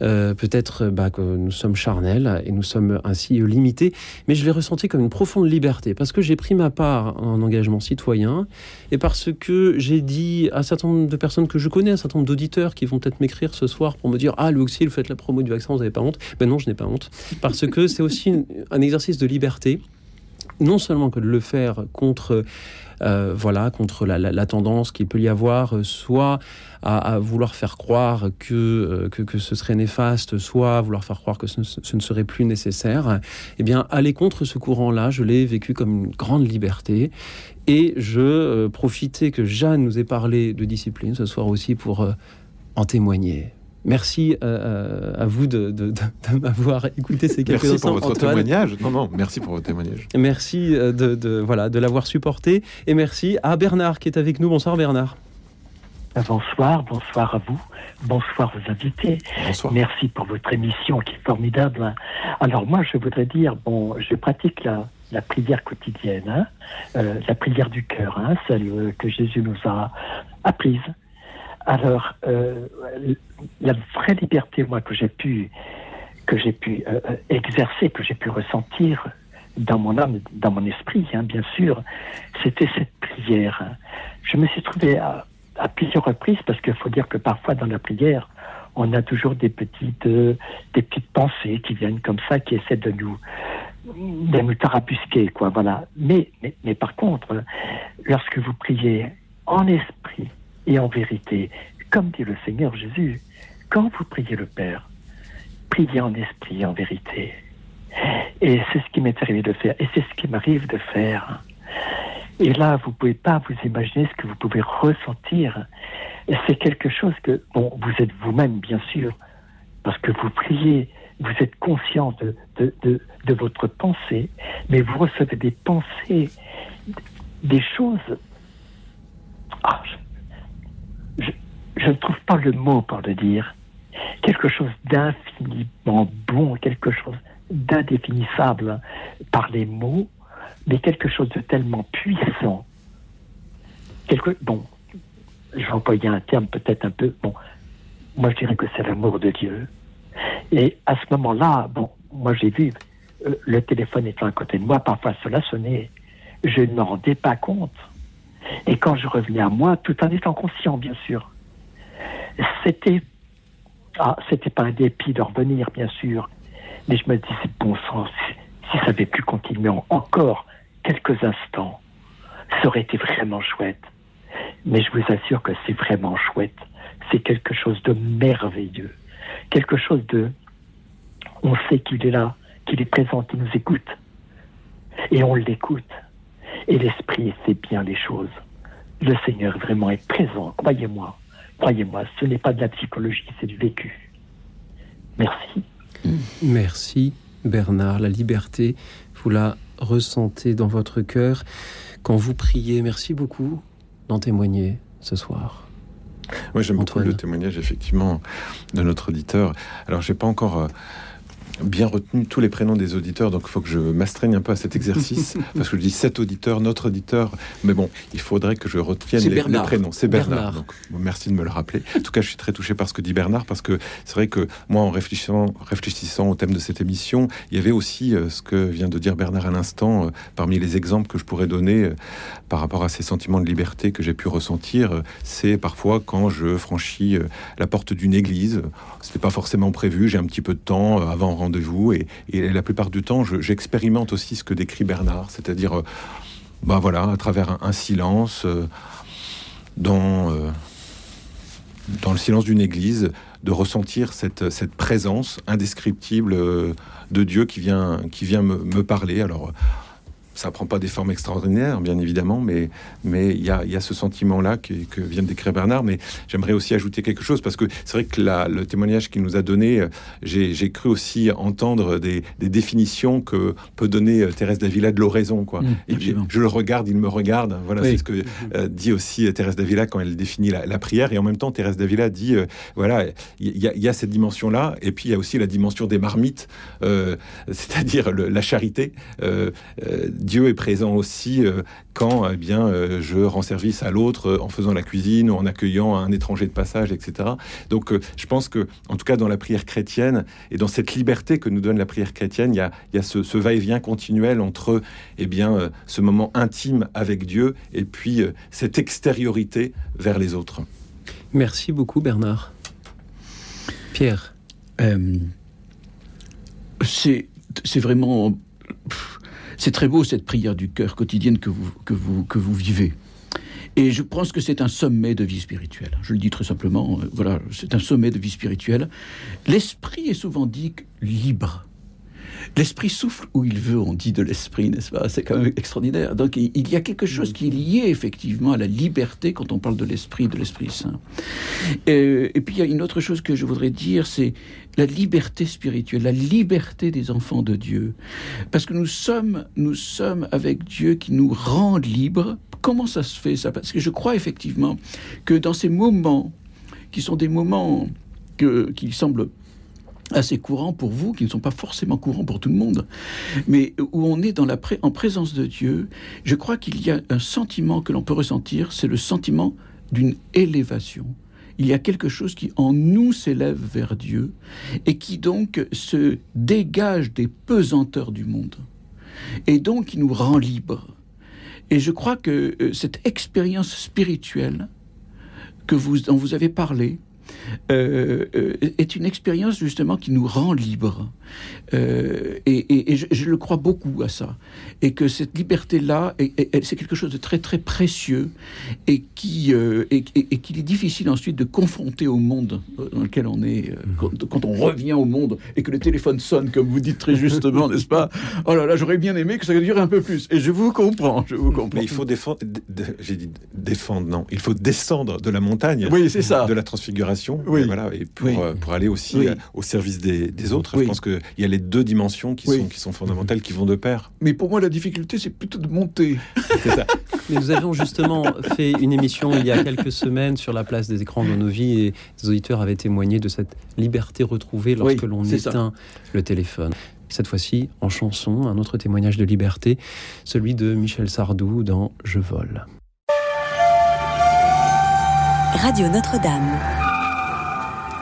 euh, peut-être euh, bah, que nous sommes charnels et nous sommes ainsi euh, limités. Mais je l'ai ressenti comme une profonde liberté parce que j'ai pris ma part en engagement citoyen et parce que j'ai dit à un certain nombre de personnes que je connais, un certain nombre d'auditeurs qui vont peut-être m'écrire ce soir pour me dire Ah, Louis vous faites la promo du vaccin, vous n'avez pas honte Ben non, je n'ai pas honte. Parce que c'est aussi un exercice de liberté, non seulement que de le faire contre. euh, voilà, contre la, tendance qu'il peut y avoir, euh, soit à, vouloir faire croire que, euh, que, que ce serait néfaste, soit à vouloir faire croire que ce, ne- serait plus nécessaire, eh bien, aller contre ce courant-là, je l'ai vécu comme une grande liberté. Et je profitais que Jeanne nous ait parlé de discipline ce soir aussi pour en témoigner. Merci euh, euh, à vous de, de- de- de m'avoir écouté ces quelques Merci instants. pour votre Antoine. témoignage. Non, non, merci pour votre témoignage. Merci euh, de, de- voilà, de l'avoir supporté. Et merci à Bernard qui est avec nous. Bonsoir Bernard. Bonsoir, bonsoir à vous, bonsoir aux invités. Merci pour votre émission qui est formidable. Alors moi, je voudrais dire, bon, je pratique la, la prière quotidienne, hein, euh, la prière du cœur, hein, celle que Jésus nous a apprise. Alors, euh, la vraie liberté, moi, que j'ai pu, que j'ai pu euh, euh, exercer, que j'ai pu ressentir dans mon âme, dans mon esprit, hein, bien sûr, c'était cette prière. Je me suis trouvé à, plusieurs reprises, parce qu'il faut dire que parfois dans la prière, on a toujours des petites, des petites pensées qui viennent comme ça, qui essaient de nous, de nous quoi, voilà. Mais, mais, mais par contre, lorsque vous priez en esprit et en vérité, comme dit le Seigneur Jésus, quand vous priez le Père, priez en esprit en vérité. Et c'est ce qui m'est arrivé de faire, et c'est ce qui m'arrive de faire. Et là, vous pouvez pas vous imaginer ce que vous pouvez ressentir. C'est quelque chose que, bon, vous êtes vous-même, bien sûr, parce que vous priez, vous êtes conscient de, de, de, de votre pensée, mais vous recevez des pensées, des choses. Ah, je, je, ne trouve pas le mot pour le dire. Quelque chose d'infiniment bon, quelque chose d'indéfinissable par les mots, mais quelque chose de tellement puissant. Quelque, bon, je vais employer un terme peut-être un peu, bon, moi je dirais que c'est l'amour de Dieu. Et à ce moment-là, bon, moi j'ai vu euh, le téléphone étant à côté de moi, parfois cela sonnait, je ne m'en rendais pas compte. Et quand je revenais à moi, tout en étant conscient, bien sûr, c'était, ah, c'était pas un dépit de revenir, bien sûr, mais je me disais, bon sang, si, ça avait pu continuer en- encore quelques instants, ça aurait été vraiment chouette. Mais je vous assure que c'est vraiment chouette. C'est quelque chose de merveilleux. Quelque chose de... On sait qu'il est là, qu'il est présent, qu'il nous écoute. Et on l'écoute. Et l'Esprit fait bien les choses. Le Seigneur vraiment est présent, croyez-moi. Croyez-moi, ce n'est pas de la psychologie, c'est du vécu. Merci. Merci Bernard. La liberté, vous la ressentez dans votre cœur quand vous priez. Merci beaucoup d'en témoigner ce soir. Moi, j'aime beaucoup le témoignage, effectivement, de notre auditeur. Alors, j'ai pas encore euh, bien retenu tous les prénoms des auditeurs, donc il faut que je m'astreigne un peu à cet exercice, parce que je dis cet auditeur, notre auditeur, mais bon, il faudrait que je retienne les, les prénoms. C'est Bernard. Bernard. Donc, bon, merci de me le rappeler. En tout cas, je suis très touché par ce que dit Bernard, parce que c'est vrai que moi, en réfléchissant, réfléchissant au thème de cette émission, il y avait aussi euh, ce que vient de dire Bernard à l'instant, euh, parmi les exemples que je pourrais donner euh, par rapport à ces sentiments de liberté que j'ai pu ressentir, c'est parfois quand je franchis la porte d'une église. C'était pas forcément prévu, j'ai un petit peu de temps avant rendez-vous, et, et la plupart du temps, je- j'expérimente aussi ce que décrit Bernard, c'est-à-dire, bah voilà, à travers un, silence, euh, dans, euh, dans le silence d'une église, de ressentir cette, cette présence indescriptible de Dieu qui vient, qui vient me, me parler. Alors, ça prend pas des formes extraordinaires, bien évidemment, mais mais il y a, y a ce sentiment-là que, que vient de décrire Bernard. Mais j'aimerais aussi ajouter quelque chose parce que c'est vrai que la, le témoignage qu'il nous a donné, euh, j'ai j'ai cru aussi entendre des, des définitions que peut donner euh, Thérèse Davila de l'oraison, quoi. Mmh, Et je le regarde, il me regarde. Voilà, Oui. c'est ce que euh, dit aussi Thérèse Davila quand elle définit la, la prière. Et en même temps, Thérèse Davila dit, euh, voilà, il y, a- il y a cette dimension-là, et puis il y a aussi la dimension des marmites, euh, c'est-à-dire la charité. Euh, euh, Dieu est présent aussi euh, quand eh bien euh, je rends service à l'autre euh, en faisant la cuisine ou en accueillant un étranger de passage, etc. Donc euh, je pense que, en tout cas dans la prière chrétienne et dans cette liberté que nous donne la prière chrétienne, il y a, il y a ce, ce va-et-vient continuel entre eh bien euh, ce moment intime avec Dieu et puis euh, cette extériorité vers les autres. Merci beaucoup, Bernard. Pierre. Euh, c'est c'est vraiment pff, c'est très beau cette prière du cœur quotidienne que vous que vous que vous vivez. Et je pense que c'est un sommet de vie spirituelle. Je le dis très simplement. euh, voilà, c'est un sommet de vie spirituelle. L'esprit est souvent dit libre. L'esprit souffle où il veut, on dit de l'esprit, n'est-ce pas? C'est quand même extraordinaire. Donc il y a quelque chose qui est lié effectivement à la liberté quand on parle de l'esprit, de l'Esprit Saint. Et puis il y a une autre chose que je voudrais dire, c'est la liberté spirituelle, la liberté des enfants de Dieu. Parce que nous sommes, nous sommes avec Dieu qui nous rend libres. Comment ça se fait ça? Parce que je crois effectivement que dans ces moments, qui sont des moments que, qui semblent assez courants pour vous, qui ne sont pas forcément courants pour tout le monde, mais où on est en présence de Dieu, je crois qu'il y a un sentiment que l'on peut ressentir, c'est le sentiment d'une élévation. Il y a quelque chose qui en nous s'élève vers Dieu et qui donc se dégage des pesanteurs du monde et donc qui nous rend libres. Et je crois que euh, cette expérience spirituelle que vous, dont vous avez parlé, euh, euh, est une expérience justement qui nous rend libres. Euh, et et- et je, je le crois beaucoup à ça. Et que cette liberté-là, est- est- est- c'est quelque chose de très très précieux et qui euh, et, qu'il est difficile ensuite de confronter au monde dans lequel on est. euh, quand, quand on revient au monde et que le téléphone sonne, comme vous dites très justement, n'est-ce pas? Oh là là, j'aurais bien aimé que ça dure un peu plus. Et je vous comprends, je vous comprends. Mais il faut défendre, j'ai dit défendre, non, il faut descendre de la montagne, Oui, c'est ça. de la transfiguration, Oui. et voilà, et pour, Oui. euh, pour aller aussi Oui. euh, au service des, des autres. Oui. Je pense qu'il y a les deux dimensions qui, Oui. sont, qui sont fondamentales, qui vont de pair. Mais pour moi, la difficulté, c'est plutôt de monter. C'est ça. Mais nous avions justement fait une émission il y a quelques semaines sur la place des écrans dans nos vies et des auditeurs avaient témoigné de cette liberté retrouvée lorsque Oui, l'on ça. éteint le téléphone. Cette fois-ci, en chanson, un autre témoignage de liberté, celui de Michel Sardou dans Je vole. Radio Notre-Dame.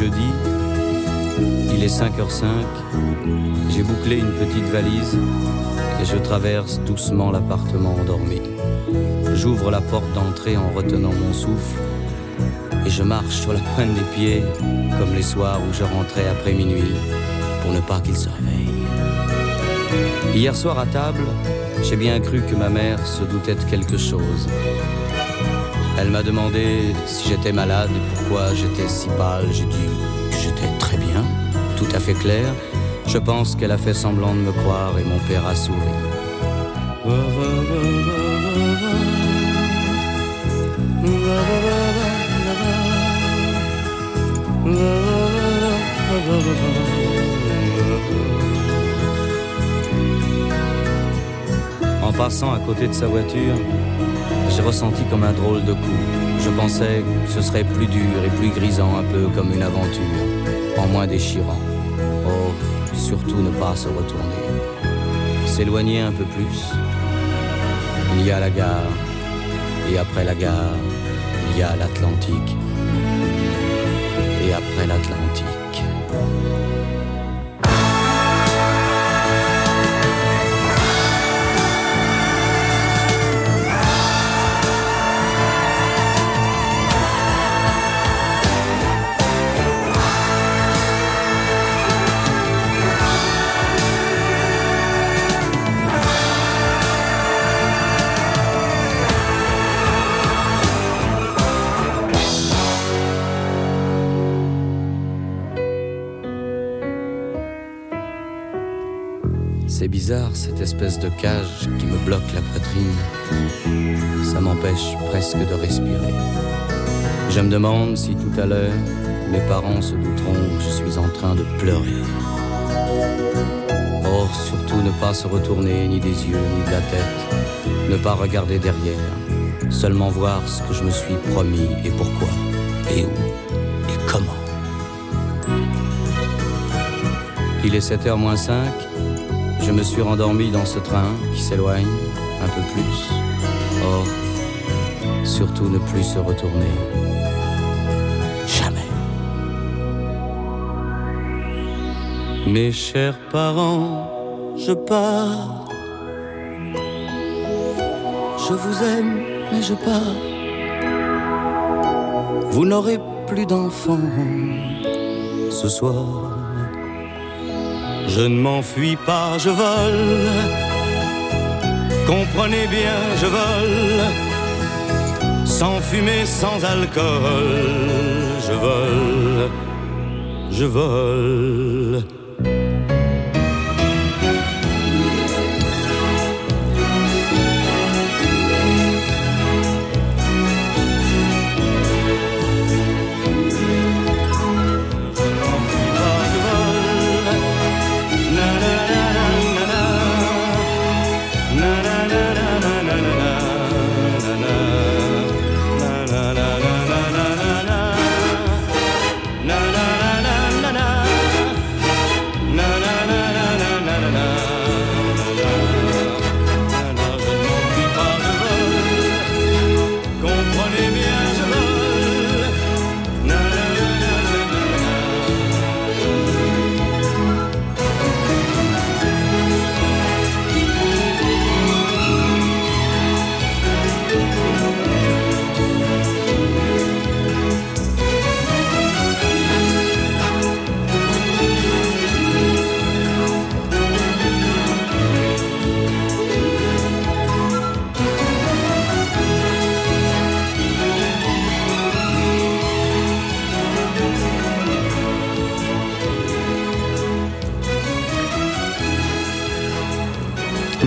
Jeudi, il est 5h05. J'ai bouclé une petite valise et je traverse doucement l'appartement endormi. J'ouvre la porte d'entrée en retenant mon souffle et je marche sur la pointe des pieds comme les soirs où je rentrais après minuit pour ne pas qu'il se réveille. Hier soir à table, j'ai bien cru que ma mère se doutait de quelque chose. Elle m'a demandé si j'étais malade et pourquoi j'étais si pâle. J'ai dit que j'étais très bien, tout à fait clair. Je pense qu'elle a fait semblant de me croire et mon père a souri. Passant à côté de sa voiture, j'ai ressenti comme un drôle de coup. Je pensais que ce serait plus dur et plus grisant, un peu comme une aventure, en moins déchirant. Oh, surtout ne pas se retourner. S'éloigner un peu plus. Il y a la gare, et après la gare, il y a l'Atlantique. Et après l'Atlantique. Cette espèce de cage qui me bloque la poitrine. Ça m'empêche presque de respirer. Je me demande si tout à l'heure mes parents se douteront que je suis en train de pleurer. Oh, surtout ne pas se retourner ni des yeux ni de la tête, ne pas regarder derrière, seulement voir ce que je me suis promis et pourquoi, et où, et comment? Il est 7h moins 5, je me suis rendormi dans ce train qui s'éloigne un peu plus. Oh, surtout ne plus se retourner. Jamais. Mes chers parents, je pars. Je vous aime, mais je pars. Vous n'aurez plus d'enfants ce soir. Je ne m'enfuis pas, je vole. Comprenez bien, je vole. Sans fumée, sans alcool. Je vole. Je vole.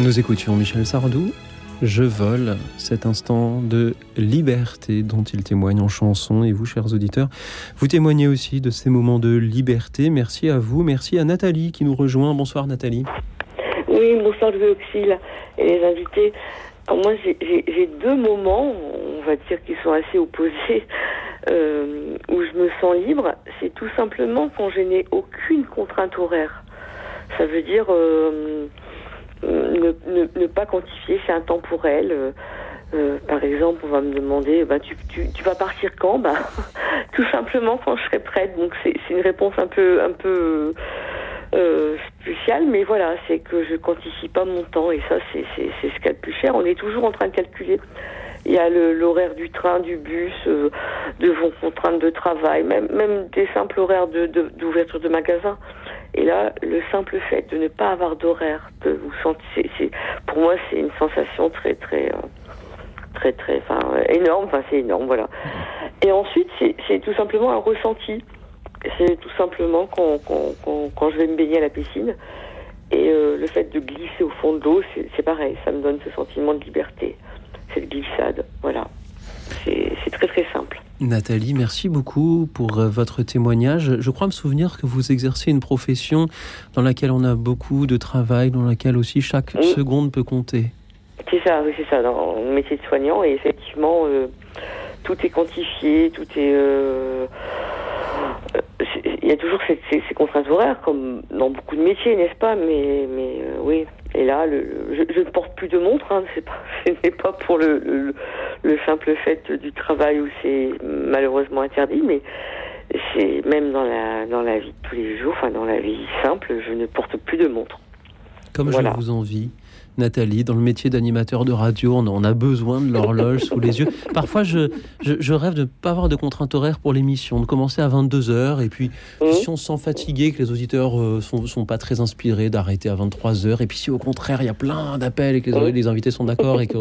Nous écoutions Michel Sardou. Je vole cet instant de liberté dont il témoigne en chanson. Et vous, chers auditeurs, vous témoignez aussi de ces moments de liberté. Merci à vous. Merci à Nathalie qui nous rejoint. Bonsoir Nathalie. Oui, bonsoir Louis Auxil et les invités. Moi, j'ai deux moments, on va dire, qui sont assez opposés, euh, où je me sens libre. C'est tout simplement quand je n'ai aucune contrainte horaire. Ça veut dire euh, ne, ne- ne pas quantifier, c'est intemporel. Euh, euh, par exemple, on va me demander, bah, tu, tu, vas partir quand? Bah, Tout simplement quand je serai prête. Donc c'est une réponse un peu, un peu euh, spéciale, mais voilà, c'est que je quantifie pas mon temps et ça, c'est ce qu'il y a de plus cher. On est toujours en train de calculer. Il y a l'horaire du train, du bus, euh, de vos contraintes de travail, même, même des simples horaires de- de- d'ouverture de, magasins. Et là, le simple fait de ne pas avoir d'horaire, de vous sentir, pour moi, c'est une sensation très, très, euh, très, très, enfin, euh, énorme. Enfin, c'est énorme, voilà. Et ensuite, c'est tout simplement un ressenti. C'est tout simplement quand, quand, quand, je vais me baigner à la piscine. Et euh, le fait de glisser au fond de l'eau, c'est pareil, ça me donne ce sentiment de liberté, cette glissade. Voilà. C'est très très simple. Nathalie, merci beaucoup pour euh, votre témoignage. Je crois me souvenir que vous exercez une profession dans laquelle on a beaucoup de travail, dans laquelle aussi chaque seconde peut compter. C'est ça, oui, c'est ça, dans le métier de soignant. Et effectivement, euh, tout est quantifié, tout est. euh, y a toujours ces, ces- ces contraintes horaires, comme dans beaucoup de métiers, n'est-ce pas? Mais, mais euh, oui. Et là, le, le- je, ne porte plus de montre. Hein, c'est pas, ce n'est pas pour le, le, le simple fait du travail où c'est malheureusement interdit, mais c'est même dans la dans la vie de tous les jours, enfin dans la vie simple, je ne porte plus de montre. Comme Voilà. je vous envie. Nathalie, dans le métier d'animateur de radio, on, on a besoin de l'horloge sous les yeux. Parfois, je, je, je rêve de ne pas avoir de contrainte horaire pour l'émission, de commencer à 22h, et puis si on se sent fatigué, que les auditeurs euh, sont, sont pas très inspirés, d'arrêter à 23h, et puis si au contraire, il y a plein d'appels et que les, les invités sont d'accord et, que,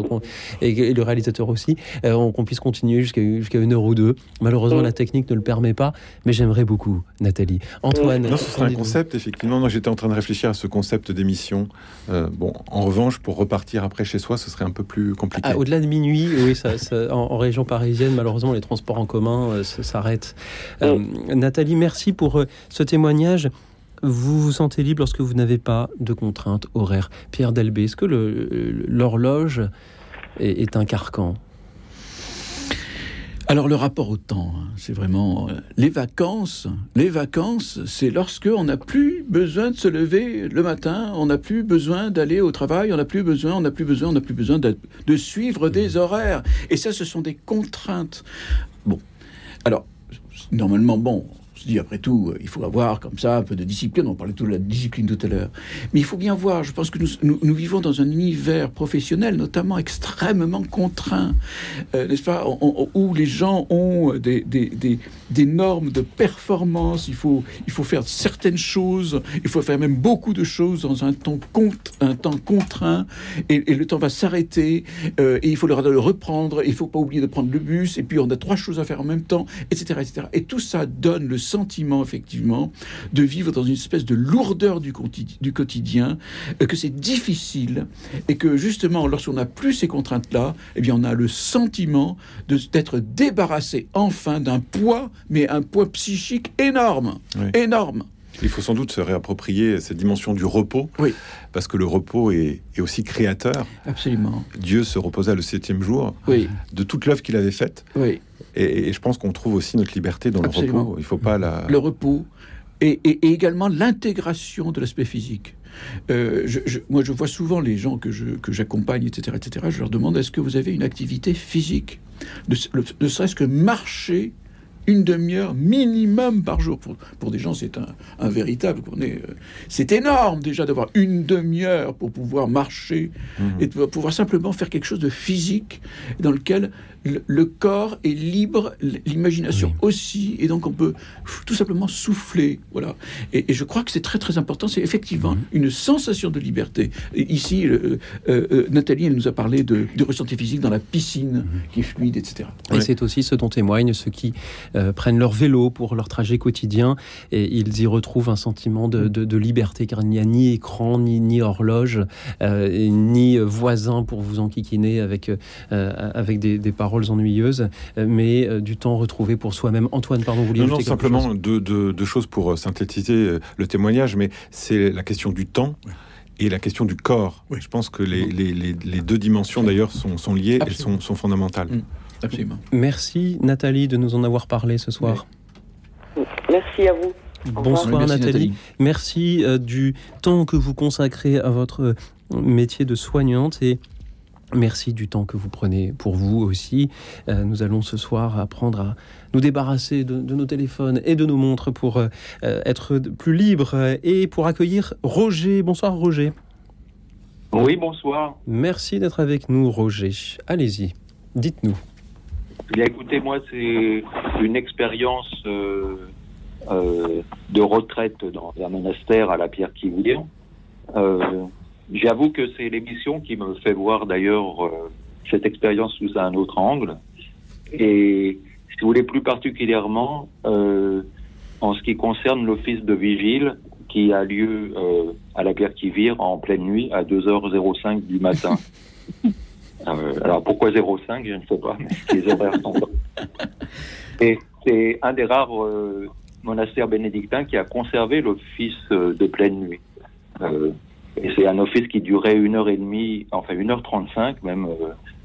et le réalisateur aussi, euh, on- qu'on puisse continuer jusqu'à jusqu'à une heure ou deux. Malheureusement, la technique ne le permet pas, mais j'aimerais beaucoup, Nathalie. Antoine, Non, ce serait un concept, effectivement. Moi, j'étais en train de réfléchir à ce concept d'émission. Euh, bon, en revanche, pour repartir après chez soi, ce serait un peu plus compliqué. Ah, Au-delà de minuit, oui, ça, ça- en, en région parisienne, malheureusement, les transports en commun euh, s'arrêtent. Euh, Nathalie, merci pour euh, ce témoignage. Vous vous sentez libre lorsque vous n'avez pas de contraintes horaires. Pierre Delbé, est-ce que l'horloge est, est un carcan? Alors le rapport au temps, hein, c'est vraiment euh, les vacances. Les vacances, c'est lorsque on n'a plus besoin de se lever le matin, on n'a plus besoin d'aller au travail, on n'a plus besoin, on n'a plus besoin, on n'a plus besoin de, de suivre des horaires. Et ça, ce sont des contraintes. Bon, alors normalement, bon. Se dit, après tout, euh, il faut avoir comme ça un peu de discipline. On parlait tout de la discipline tout à l'heure. Mais il faut bien voir, je pense que nous, nous, vivons dans un univers professionnel, notamment extrêmement contraint, euh, n'est-ce pas, où les gens ont des, des normes de performance. Il faut, il faut faire certaines choses, il faut faire même beaucoup de choses dans un temps, un temps contraint, et, le temps va s'arrêter, euh, et il faut le reprendre, il ne faut pas oublier de prendre le bus, et puis on a trois choses à faire en même temps, etc. etc. Et tout ça donne le sentiment, effectivement, de vivre dans une espèce de lourdeur du, quotidi- du quotidien, euh, que c'est difficile, et que justement, lorsqu'on n'a plus ces contraintes-là, eh bien, on a le sentiment d'être débarrassé enfin d'un poids, mais un poids psychique énorme, énorme. Il faut sans doute se réapproprier cette dimension du repos, parce que le repos est, est aussi créateur. Absolument. Dieu se reposa le septième jour Oui. de toute l'œuvre qu'il avait faite. Oui. Et, et je pense qu'on trouve aussi notre liberté dans Absolument. le repos. Il faut pas la. le repos et, et- et également l'intégration de l'aspect physique. Euh, je- je- moi, je vois souvent les gens que je- que j'accompagne, etc., etc. Je leur demande est-ce que vous avez une activité physique, ne serait-ce que marcher une demi-heure minimum par jour. Pour, pour des gens, c'est un, un véritable. euh, C'est énorme déjà d'avoir une demi-heure pour pouvoir marcher et de pouvoir simplement faire quelque chose de physique dans lequel le, le corps est libre, l'imagination aussi, et donc on peut tout simplement souffler. Voilà. Et, et je crois que c'est très très important. C'est effectivement une sensation de liberté. Et ici, euh, euh, Nathalie, elle nous a parlé de, ressenti physique dans la piscine qui est fluide, etc. Et c'est aussi ce dont témoignent ceux qui euh, prennent leur vélo pour leur trajet quotidien et ils y retrouvent un sentiment de, de- de liberté car il n'y a ni écran, ni, ni horloge, euh, et ni voisin pour vous enquiquiner avec, euh, avec des, des paroles ennuyeuses, mais euh, du temps retrouvé pour soi-même. Antoine, pardon, vous vouliez Non, non, simplement chose deux, deux- deux choses pour synthétiser le témoignage, mais c'est la question du temps. Et la question du corps. Je pense que les, les- les- les deux dimensions, d'ailleurs, sont, sont liées, elles sont, sont fondamentales. Absolument. Merci Nathalie de nous en avoir parlé ce soir. Merci à vous. Bonsoir Merci, Nathalie. Nathalie. Merci euh, du temps que vous consacrez à votre euh, métier de soignante et merci du temps que vous prenez pour vous aussi. Euh, nous allons ce soir apprendre à nous débarrasser de, de nos téléphones et de nos montres pour euh, être plus libres et pour accueillir Roger. Bonsoir Roger. Oui, bonsoir. Merci d'être avec nous Roger. Allez-y, dites-nous. Écoutez, moi, c'est une expérience euh, euh, de retraite dans un monastère à la Pierre Quivire. Euh, J'avoue que c'est l'émission qui me fait voir d'ailleurs euh, cette expérience sous un autre angle. Et si vous voulez plus particulièrement, en ce qui concerne l'office de vigile qui a lieu à la Pierre Quivire en pleine nuit à 2h05 du matin. Euh, alors pourquoi 05 Je ne sais pas, mais les horaires sont. Et c'est un des rares euh, monastères bénédictins qui a conservé l'office euh, de pleine nuit. Et c'est un office qui durait une heure et demie, enfin une heure trente-cinq même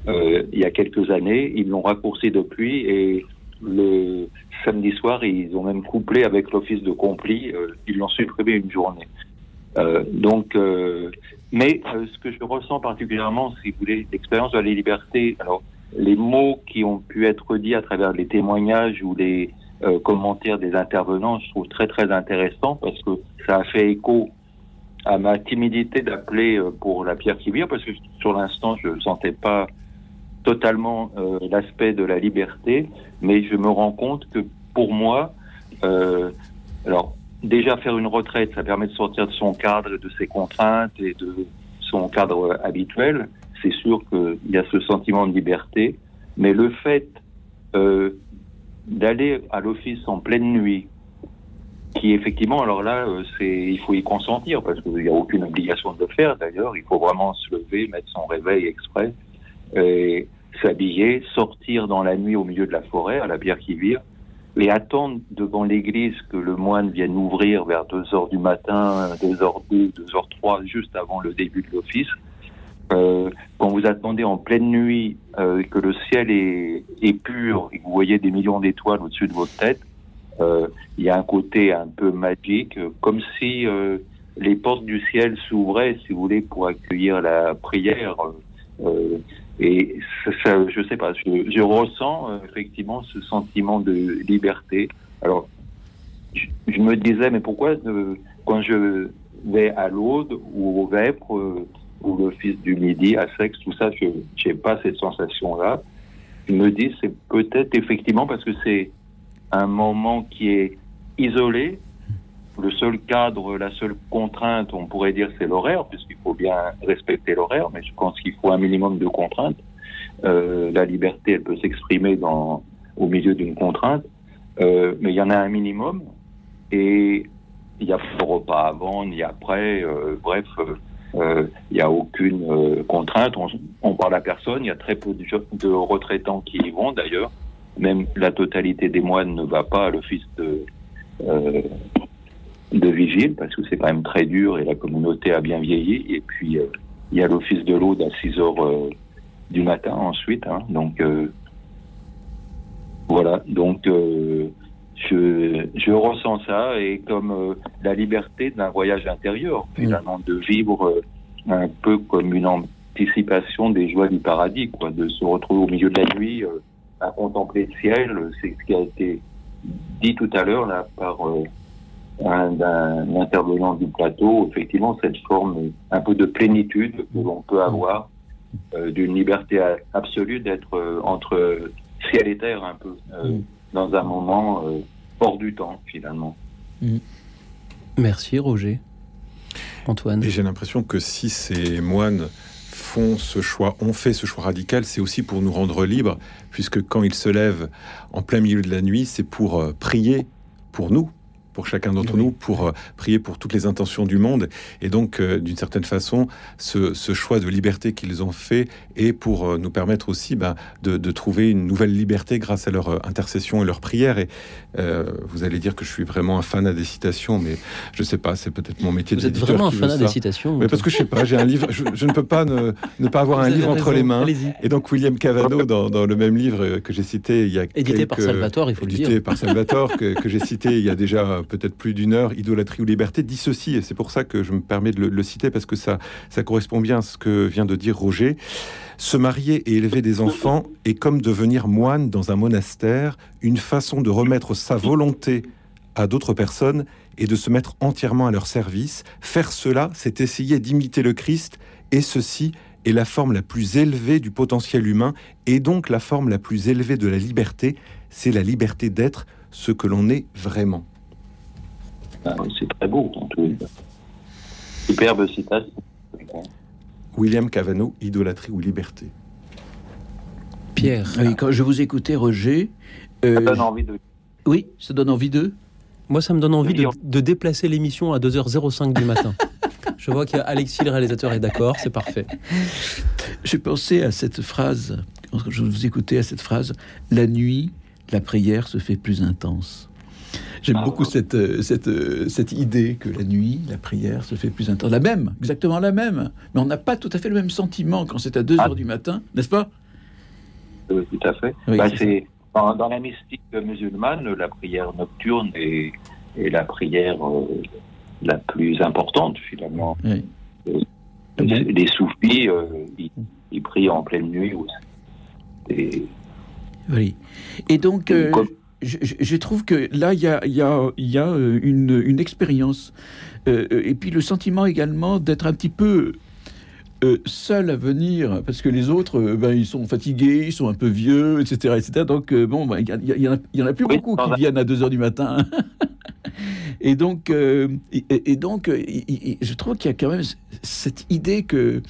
il y a quelques années. Ils l'ont raccourci depuis et le samedi soir, ils ont même couplé avec l'office de compli. ils l'ont supprimé une journée. Euh, donc, euh, mais euh, ce que je ressens particulièrement, si vous voulez, l'expérience de la liberté, alors les mots qui ont pu être dits à travers les témoignages ou les euh, commentaires des intervenants, je trouve très très intéressant parce que ça a fait écho à ma timidité d'appeler euh, pour la pierre qui vire, parce que sur l'instant, je ne sentais pas totalement euh, l'aspect de la liberté, mais je me rends compte que pour moi, euh, alors déjà faire une retraite, ça permet de sortir de son cadre, de ses contraintes et de son cadre habituel. C'est sûr qu'il y a ce sentiment de liberté, mais le fait euh, d'aller à l'office en pleine nuit, qui effectivement, alors là, euh, c'est, il faut y consentir parce qu'il n'y a aucune obligation de le faire. D'ailleurs, il faut vraiment se lever, mettre son réveil exprès, et s'habiller, sortir dans la nuit au milieu de la forêt, à la bière qui vire, et attendre devant l'église que le moine vienne ouvrir vers 2 heures du matin, 2 heures 2, 2 heures 3, juste avant le début de l'office. Euh, quand vous attendez en pleine nuit, euh, que le ciel est, pur et que vous voyez des millions d'étoiles au-dessus de votre tête, euh, il y a un côté un peu magique, comme si euh, les portes du ciel s'ouvraient, si vous voulez, pour accueillir la prière. Et ça, ça, je sais pas, je, ressens euh, effectivement ce sentiment de liberté. Alors, je, me disais, mais pourquoi quand je vais à l'Aude ou au Vêpres euh, ou l'Office du Midi à Sexe, tout ça, je n'ai pas cette sensation-là. Je me dis, c'est peut-être effectivement parce que c'est un moment qui est isolé. Le seul cadre, la seule contrainte, on pourrait dire, c'est l'horaire, puisqu'il faut bien respecter l'horaire, mais je pense qu'il faut un minimum de contraintes. Euh, la liberté, elle peut s'exprimer au milieu d'une contrainte, euh, mais il y en a un minimum, et il n'y a pas de avant ni après. Euh, bref, il n'y a aucune contrainte. On, on parle à personne. Il y a très peu de, retraitants qui y vont d'ailleurs. Même la totalité des moines ne va pas à l'office de, de vigile parce que c'est quand même très dur et la communauté a bien vieilli. Et puis euh, il y a l'office de l'Aude à 6 heures euh, du matin ensuite. hein. donc euh, voilà. Donc euh, je, je ressens ça et comme la liberté d'un voyage intérieur, finalement, de vivre un peu comme une anticipation des joies du paradis, quoi, de se retrouver au milieu de la nuit à contempler le ciel. C'est ce qui a été dit tout à l'heure là par euh, d'un intervenant du plateau. Effectivement, cette forme un peu de plénitude que l'on peut avoir, euh, d'une liberté a- absolue d'être euh, entre ciel et terre un peu. euh, dans un moment euh, hors du temps finalement. Merci Roger. Antoine. Et j'ai l'impression que si ces moines font ce choix, ont fait ce choix radical, c'est aussi pour nous rendre libres, puisque quand ils se lèvent en plein milieu de la nuit, c'est pour prier pour nous, pour chacun d'entre nous, pour euh, prier pour toutes les intentions du monde. Et donc, euh, d'une certaine façon, ce, ce choix de liberté qu'ils ont fait est pour euh, nous permettre aussi ben, de, de trouver une nouvelle liberté grâce à leur intercession et leur prière. Et vous allez dire que je suis vraiment un fanat des citations, mais je sais pas, c'est peut-être mon métier Vous êtes vraiment un fanat des citations, Mais parce que je sais pas, j'ai un livre, je, je ne peux pas ne, ne pas avoir Vous un livre entre les mains. Et donc William Cavano, dans, dans le même livre que j'ai cité il y a Édité par Salvatore, il faut le édité dire. par Salvatore, que, que j'ai cité il y a déjà peut-être plus d'une heure, Idolâtrie ou liberté, dit ceci, et c'est pour ça que je me permets de le, citer, parce que ça, ça correspond bien à ce que vient de dire Roger. Se marier et élever des enfants est comme devenir moine dans un monastère, une façon de remettre sa volonté à d'autres personnes et de se mettre entièrement à leur service. Faire cela, c'est essayer d'imiter le Christ, et ceci est la forme la plus élevée du potentiel humain, et donc la forme la plus élevée de la liberté, c'est la liberté d'être ce que l'on est vraiment. C'est très beau en tous les cas. Superbe citation. William Cavano, Idolâtrie ou liberté. Pierre. Oui, quand je vous écoutais, Roger. euh, Ça donne envie de. Oui, ça donne envie d'eux. Moi, ça me donne envie de, de déplacer l'émission à 2h05 du matin. Je vois qu'Alexis, le réalisateur, est d'accord, c'est parfait. J'ai pensé à cette phrase, quand je vous écoutais à cette phrase, la nuit, la prière se fait plus intense. J'aime beaucoup cette, euh, cette, euh, cette idée que la nuit, la prière se fait plus intense. La même, exactement la même. Mais on n'a pas tout à fait le même sentiment quand c'est à 2 heures du matin, n'est-ce pas? Oui, tout à fait. Oui, Bah, c'est dans, dans la mystique musulmane, la prière nocturne est, est la prière euh, la plus importante finalement. Oui. Euh, Les, les soufis, euh, ils, ils prient en pleine nuit aussi. Et Oui. Et donc, comme- je, trouve que là, il y a, il y a- il y a, euh, une, une expérience. Euh, euh, et puis le sentiment également d'être un petit peu euh, seul à venir, parce que les autres, euh, ben, ils sont fatigués, ils sont un peu vieux, etc. etc. Donc, bon, ben, il y, a- il y en a- plus beaucoup qui viennent à 2 heures du matin. et donc, et, et donc je trouve qu'il y a quand même cette idée que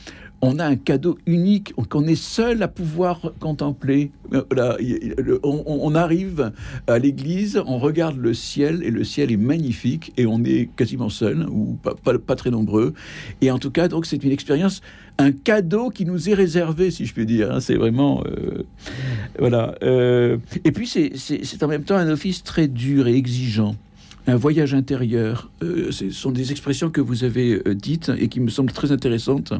on a un cadeau unique, qu'on est seul à pouvoir contempler. Euh, on, arrive à l'église, on regarde le ciel et le ciel est magnifique et on est quasiment seul ou pas, très nombreux. Et en tout cas, donc c'est une expérience, un cadeau qui nous est réservé, si je puis dire. hein. C'est vraiment euh, voilà. Euh, et puis c'est en même temps un office très dur et exigeant un voyage intérieur. Euh, ce sont des expressions que vous avez euh, dites et qui me semblent très intéressantes.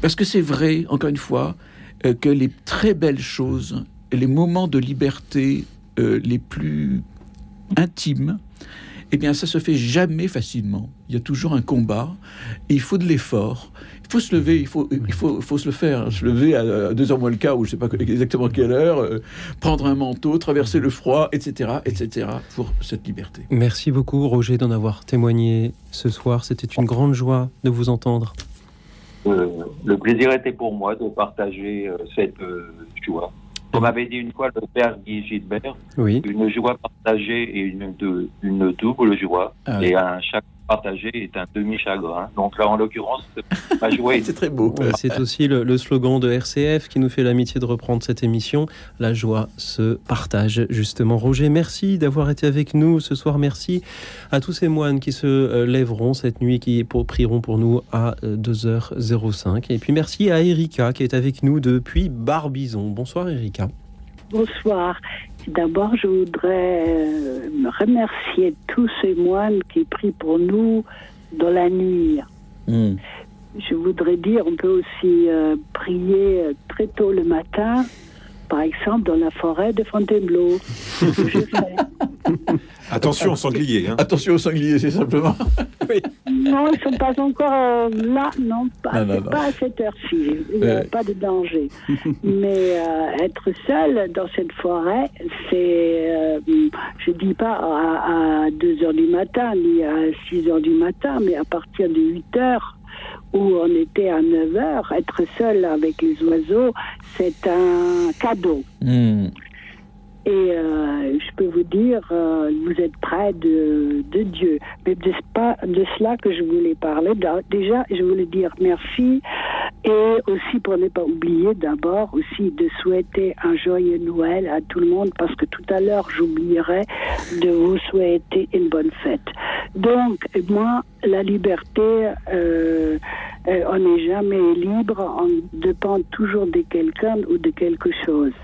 Parce que c'est vrai, encore une fois, euh, que les très belles choses, les moments de liberté les plus intimes, eh bien, ça se fait jamais facilement. Il y a toujours un combat. Et il faut de l'effort. Il faut se lever. Il faut, il faut, faut se le faire. Se lever à 2 heures moins le quart ou je sais pas exactement quelle heure. euh, prendre un manteau, traverser le froid, etc., etc. Pour cette liberté. Merci beaucoup, Roger, d'en avoir témoigné ce soir. C'était une grande joie de vous entendre. Euh, le plaisir était pour moi de partager euh, cette euh, joie. Comme avait dit une fois le père Guy Gilbert, Oui. une joie partagée et une, une double joie, Ah oui. et un chagrin partagé est un demi-chagrin. Donc là, en l'occurrence, ma joie est... C'est très beau. Euh, C'est aussi le, le slogan de RCF qui nous fait l'amitié de reprendre cette émission. La joie se partage, justement. Roger, merci d'avoir été avec nous ce soir. Merci à tous ces moines qui se euh, lèveront cette nuit, qui prieront pour nous à euh, 2h05. Et puis merci à Erika qui est avec nous depuis Barbizon. Bonsoir Erika. Bonsoir. D'abord, je voudrais euh, me remercier tous ces moines qui prient pour nous dans la nuit. Je voudrais dire, on peut aussi euh, prier très tôt le matin, par exemple dans la forêt de Fontainebleau. Je fais. Attention au sanglier. Hein. Attention au sanglier, c'est simplement. Non, ils sont pas encore euh, là, non, pas, Non, non, pas à cette heure-ci. Il n'y a pas de danger. Mais euh, être seul dans cette forêt, c'est, euh, je dis pas à, à 2 heures du matin ni à 6 heures du matin, mais à partir de 8 heures où on était à 9 heures, être seul avec les oiseaux, c'est un cadeau. Et euh, je peux vous dire, euh, vous êtes près de, de Dieu. Mais c'est pas de cela que je voulais parler. Déjà, je voulais dire merci et aussi pour ne pas oublier d'abord aussi de souhaiter un joyeux Noël à tout le monde parce que tout à l'heure j'oublierai de vous souhaiter une bonne fête. Donc moi, la liberté, euh, on n'est jamais libre, on dépend toujours de quelqu'un ou de quelque chose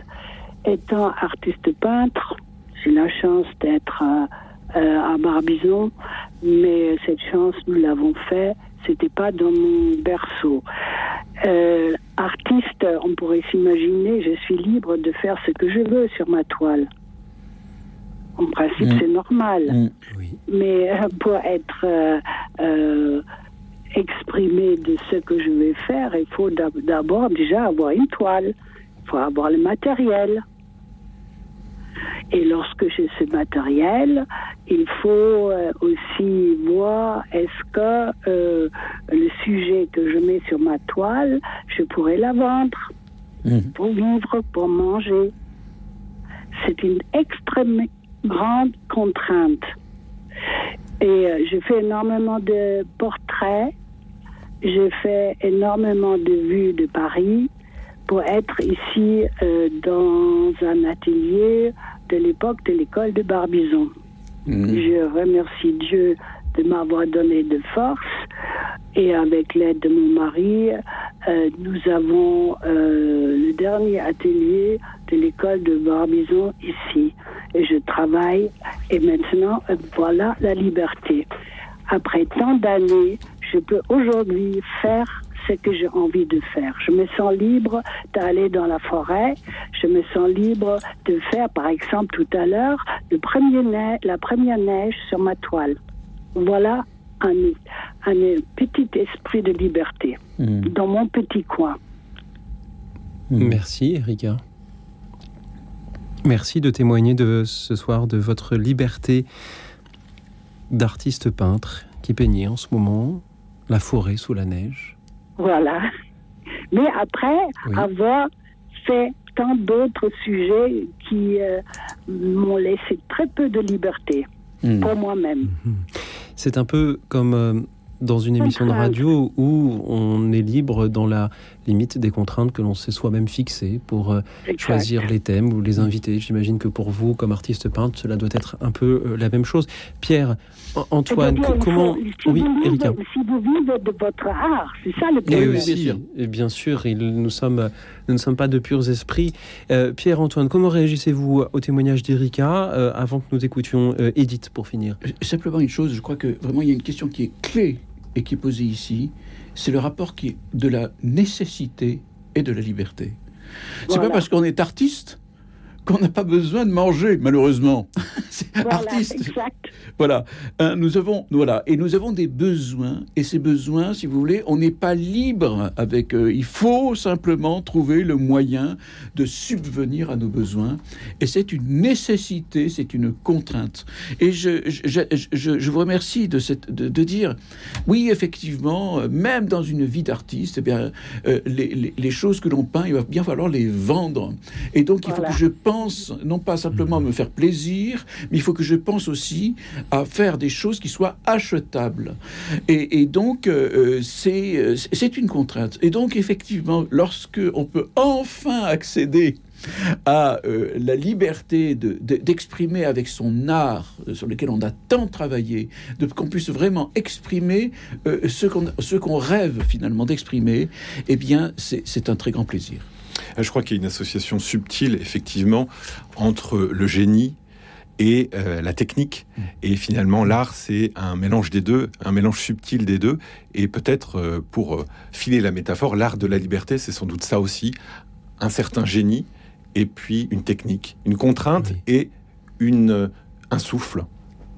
étant artiste peintre, j'ai la chance d'être euh, euh, à Barbizon, mais cette chance, nous l'avons fait, c'était pas dans mon berceau. Euh, artiste, on pourrait s'imaginer, je suis libre de faire ce que je veux sur ma toile. En principe, Mm. c'est normal. Mais euh, pour être euh, exprimé de ce que je vais faire, il faut d'ab- d'abord déjà avoir une toile. Il faut avoir le matériel. Et lorsque j'ai ce matériel, il faut euh, aussi voir est-ce que euh, le sujet que je mets sur ma toile, je pourrais la vendre pour vivre, pour manger. C'est une extrême grande contrainte. Et euh, je fais énormément de portraits, j'ai fait énormément de vues de Paris pour être ici euh, dans un atelier de l'époque de l'école de Barbizon. Je remercie Dieu de m'avoir donné de force et avec l'aide de mon mari, euh, nous avons euh, le dernier atelier de l'école de Barbizon ici. Et je travaille et maintenant, voilà la liberté. Après tant d'années, je peux aujourd'hui faire ce que j'ai envie de faire. Je me sens libre d'aller dans la forêt. Je me sens libre de faire, par exemple, tout à l'heure, le premier neige, la première neige sur ma toile. Voilà un, un petit esprit de liberté dans mon petit coin. Merci Erika. Merci de témoigner de ce soir de votre liberté d'artiste peintre qui peignait en ce moment la forêt sous la neige. Voilà. Mais après avoir fait tant d'autres sujets qui euh, m'ont laissé très peu de liberté Hmm. pour moi-même. C'est un peu comme euh, dans une émission de radio où on est libre dans la limite des contraintes que l'on s'est soi-même fixées pour euh, choisir les thèmes ou les invités. J'imagine que pour vous, comme artiste peintre, cela doit être un peu euh, la même chose. Pierre, An- Antoine, il comment... si Oui, vous vivez- Erika. Si vous vivez de votre art, c'est ça le Et problème. aussi, et bien sûr, il- nous, sommes, nous ne sommes pas de purs esprits. Euh, Pierre-Antoine, comment réagissez-vous au témoignage d'Erika euh, avant que nous écoutions euh, Edith pour finir? Simplement une chose, je crois que vraiment il y a une question qui est clé et qui est posée ici, c'est le rapport qui est de la nécessité et de la liberté. C'est Voilà. pas parce qu'on est artiste qu'on n'a pas besoin de manger, malheureusement. c'est Voilà, artiste. exact. Voilà, Hein, nous avons, voilà, et nous avons des besoins, et ces besoins, si vous voulez, on n'est pas libre avec eux. Il faut simplement trouver le moyen de subvenir à nos besoins, et c'est une nécessité, c'est une contrainte. Et je, je, je- je- vous remercie de, cette, de, de dire, oui, effectivement, euh, même dans une vie d'artiste, eh bien, euh, les, les- les choses que l'on peint, il va bien falloir les vendre. Et donc, il faut que je pense, non pas simplement à me faire plaisir, mais il faut que je pense aussi à faire des choses qui soient achetables. Et, donc, euh, euh, c'est euh, c'est une contrainte. Et donc, effectivement, lorsque on peut enfin accéder à la liberté de- de- d'exprimer avec son art, sur lequel on a tant travaillé, de qu'on puisse vraiment exprimer ce qu'on rêve finalement d'exprimer, eh bien, c'est un très grand plaisir. Je crois qu'il y a une association subtile, effectivement, entre le génie et euh, la technique. Et finalement, l'art, c'est un mélange des deux, un mélange subtil des deux. Et peut-être, euh, pour euh, filer la métaphore, l'art de la liberté, c'est sans doute ça aussi, un certain génie et puis une technique, une contrainte et une, un souffle.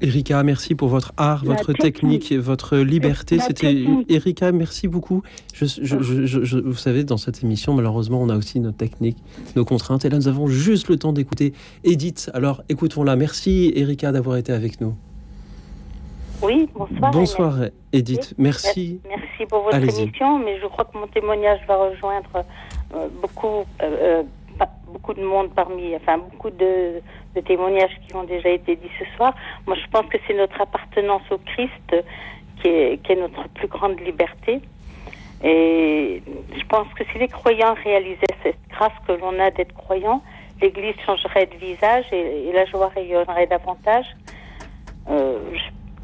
Erika, merci pour votre art, La votre technique. technique et votre liberté. C'était. Erika, merci beaucoup. Je, je- vous savez, dans cette émission, malheureusement, on a aussi notre technique, nos contraintes. Et là, nous avons juste le temps d'écouter Edith. Alors, écoutons-la. Merci, Erika, d'avoir été avec nous. Oui, bonsoir. Bonsoir. Edith. Merci. Merci pour votre émission, mais je crois que mon témoignage va rejoindre euh, beaucoup, euh, euh, beaucoup de monde parmi, enfin beaucoup de, de témoignages qui ont déjà été dits ce soir. Moi, je pense que c'est notre appartenance au Christ qui est, notre plus grande liberté. Et je pense que si les croyants réalisaient cette grâce que l'on a d'être croyants, l'Église changerait de visage et, la joie rayonnerait davantage. Euh,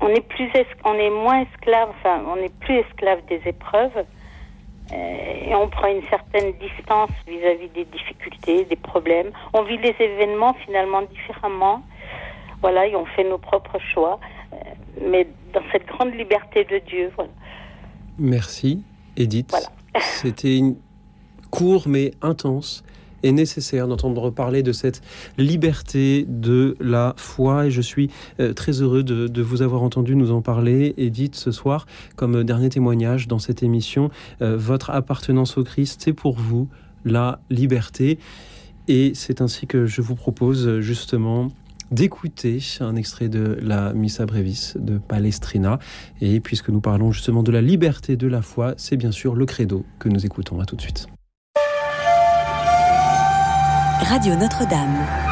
on est plus, on est moins esclave, enfin, on n'est plus esclave des épreuves, et on prend une certaine distance vis-à-vis des difficultés, des problèmes. On vit les événements finalement différemment, voilà, et on fait nos propres choix, euh, mais dans cette grande liberté de Dieu, voilà. Merci, Edith. C'était une court mais intense et nécessaire d'entendre parler de cette liberté de la foi et je suis euh, très heureux de, vous avoir entendu nous en parler Edith ce soir comme euh, dernier témoignage dans cette émission Euh, votre appartenance au Christ c'est pour vous la liberté et c'est ainsi que je vous propose justement d'écouter un extrait de la Missa Brevis de Palestrina. Et puisque nous parlons justement de la liberté de la foi, c'est bien sûr le credo que nous écoutons. À tout de suite. Radio Notre-Dame.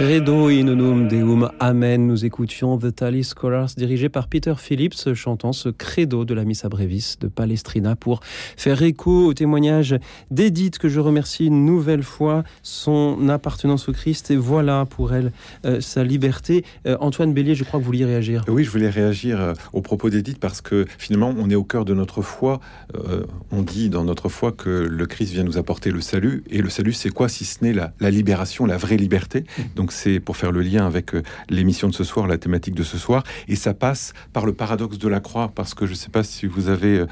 Credo in unum deum amen. Nous écoutions The Tally Scholars dirigé par Peter Phillips chantant ce credo de la Missa Brevis de Palestrina pour faire écho au témoignage d'Edith que je remercie une nouvelle fois son appartenance au Christ et voilà pour elle euh, sa liberté. Euh, Antoine Bélier, je crois que vous vouliez réagir. Oui, je voulais réagir euh, au propos d'Edith parce que finalement on est au cœur de notre foi. Euh, on dit dans notre foi que le Christ vient nous apporter le salut et le salut c'est quoi si ce n'est la, la libération, la vraie liberté? Donc c'est pour faire le lien avec euh, l'émission de ce soir, la thématique de ce soir, et ça passe par le paradoxe de la croix, parce que je ne sais pas si vous avez euh,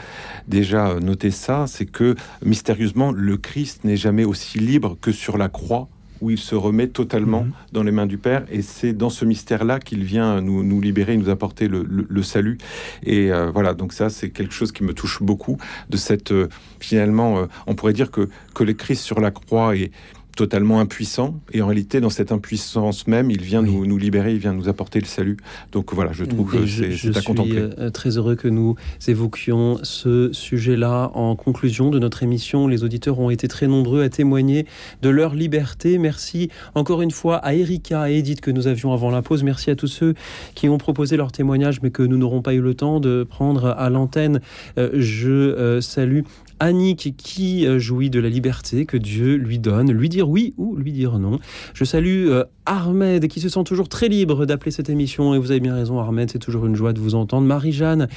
déjà noté ça, c'est que mystérieusement, le Christ n'est jamais aussi libre que sur la croix où il se remet totalement Mhm. dans les mains du Père. Et c'est dans ce mystère-là qu'il vient nous, nous libérer, nous apporter le, le- le salut. Et euh, voilà, donc ça, c'est quelque chose qui me touche beaucoup, de cette, euh, finalement, euh, on pourrait dire que, que le Christ sur la croix est totalement impuissant, et en réalité, dans cette impuissance même, il vient nous, nous libérer, il vient nous apporter le salut. Donc voilà, je trouve Et que je, c'est je c'est à suis contempler. euh, très heureux que nous évoquions ce sujet-là en conclusion de notre émission. Les auditeurs ont été très nombreux à témoigner de leur liberté. Merci encore une fois à Erika et Edith que nous avions avant la pause. Merci à tous ceux qui ont proposé leur témoignage mais que nous n'aurons pas eu le temps de prendre à l'antenne. Euh, je euh, salue Annick qui euh, jouit de la liberté que Dieu lui donne, lui dire oui ou lui dire non. Je salue euh, Ahmed qui se sent toujours très libre d'appeler cette émission et vous avez bien raison Ahmed, c'est toujours une joie de vous entendre. Marie-Jeanne,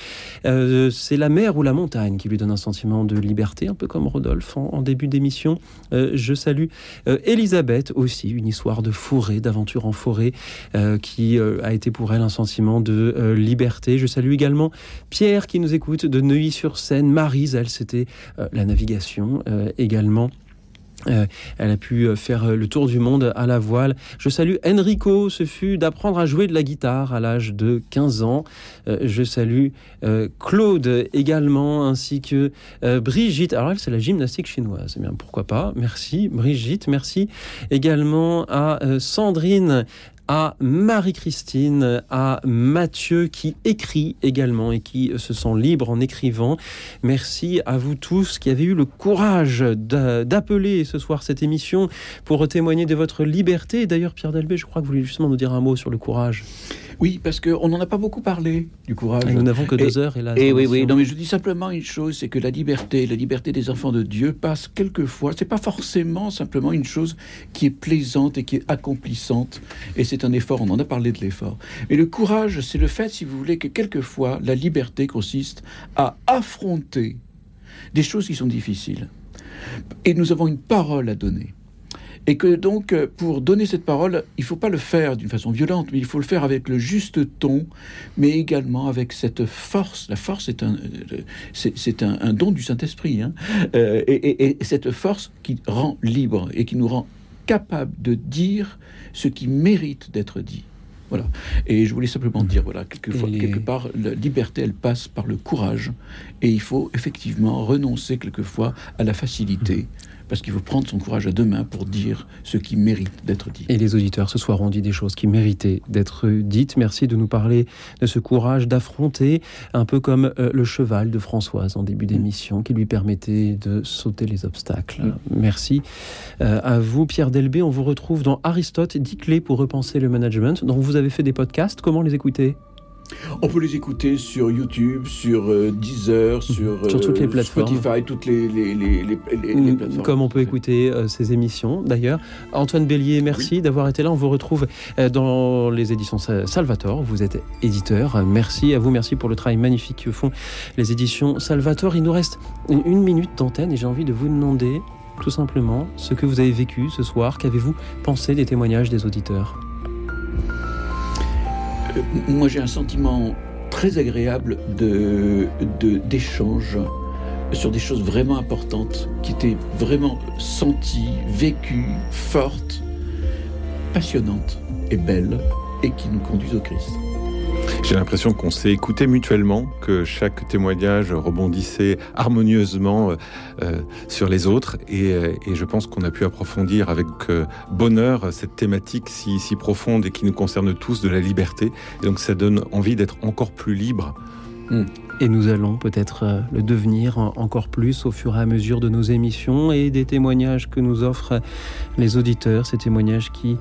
euh, c'est la mer ou la montagne qui lui donne un sentiment de liberté, un peu comme Rodolphe en, début d'émission. Je salue Elisabeth aussi, une histoire de forêt, d'aventure en forêt qui a été pour elle un sentiment de liberté. Je salue également Pierre qui nous écoute de Neuilly-sur-Seine. Marise, elle, c'était la navigation euh, également. Euh, elle a pu euh, faire euh, le tour du monde à la voile. Je salue Enrico, ce fut d'apprendre à jouer de la guitare à l'âge de 15 ans. je salue Claude également, ainsi que Brigitte. Alors elle, c'est la gymnastique chinoise. Eh bien, pourquoi pas? Merci Brigitte. Merci également à Sandrine à Marie-Christine, à Mathieu qui écrit également et qui se sent libre en écrivant. Merci à vous tous qui avez eu le courage d'appeler ce soir cette émission pour témoigner de votre liberté. D'ailleurs, Pierre Delbé, je crois que vous voulez justement nous dire un mot sur le courage. Oui, parce qu'on n'en a pas beaucoup parlé du courage. nous n'avons que deux heures, hélas. Et oui, oui. Non, mais je dis simplement une chose, c'est que la liberté, la liberté des enfants de Dieu passe quelquefois. C'est pas forcément simplement une chose qui est plaisante et qui est accomplissante. Et c'est un effort. On en a parlé de l'effort. Mais le courage, c'est le fait, si vous voulez, que quelquefois la liberté consiste à affronter des choses qui sont difficiles. Et nous avons une parole à donner. Et que donc, euh, pour donner cette parole, il ne faut pas le faire d'une façon violente, mais il faut le faire avec le juste ton, mais également avec cette force. La force est un, euh, c'est un, don du Saint-Esprit, hein. euh, et, cette force qui rend libre et qui nous rend capable de dire ce qui mérite d'être dit. Voilà. Et je voulais simplement dire, voilà, quelquefois, quelque part, la liberté, elle passe par le courage. Et il faut effectivement renoncer quelquefois à la facilité parce qu'il faut prendre son courage à deux mains pour dire ce qui mérite d'être dit. Et les auditeurs ce soir ont dit des choses qui méritaient d'être dites. Merci de nous parler de ce courage d'affronter, un peu comme euh, le cheval de Françoise en début d'émission, qui lui permettait de sauter les obstacles. Merci euh, à vous, Pierre Delbé. On vous retrouve dans Aristote, 10 clés pour repenser le management, dont vous avez fait des podcasts. Comment les écouter? On peut les écouter sur YouTube, sur euh, Deezer, mhm. sur, sur toutes les euh, plateformes. Spotify, toutes les, les, les, les plateformes. Comme on peut écouter euh, ces émissions d'ailleurs. Antoine Bélier, merci d'avoir été là. On vous retrouve dans les éditions Salvator. Vous êtes éditeur. Merci à vous, merci pour le travail magnifique que font les éditions Salvator. Il nous reste une, minute d'antenne et j'ai envie de vous demander tout simplement ce que vous avez vécu ce soir. Qu'avez-vous pensé des témoignages des auditeurs? Moi j'ai un sentiment très agréable d'échange sur des choses vraiment importantes qui étaient vraiment senties, vécues, fortes, passionnantes et belles et qui nous conduisent au Christ. J'ai l'impression qu'on s'est écouté mutuellement, que chaque témoignage rebondissait harmonieusement euh, euh, sur les autres, euh, et, je pense qu'on a pu approfondir avec bonheur cette thématique si, profonde et qui nous concerne tous de la liberté. Donc ça donne envie d'être encore plus libre. Et nous allons peut-être le devenir encore plus au fur et à mesure de nos émissions et des témoignages que nous offrent les auditeurs, ces témoignages qui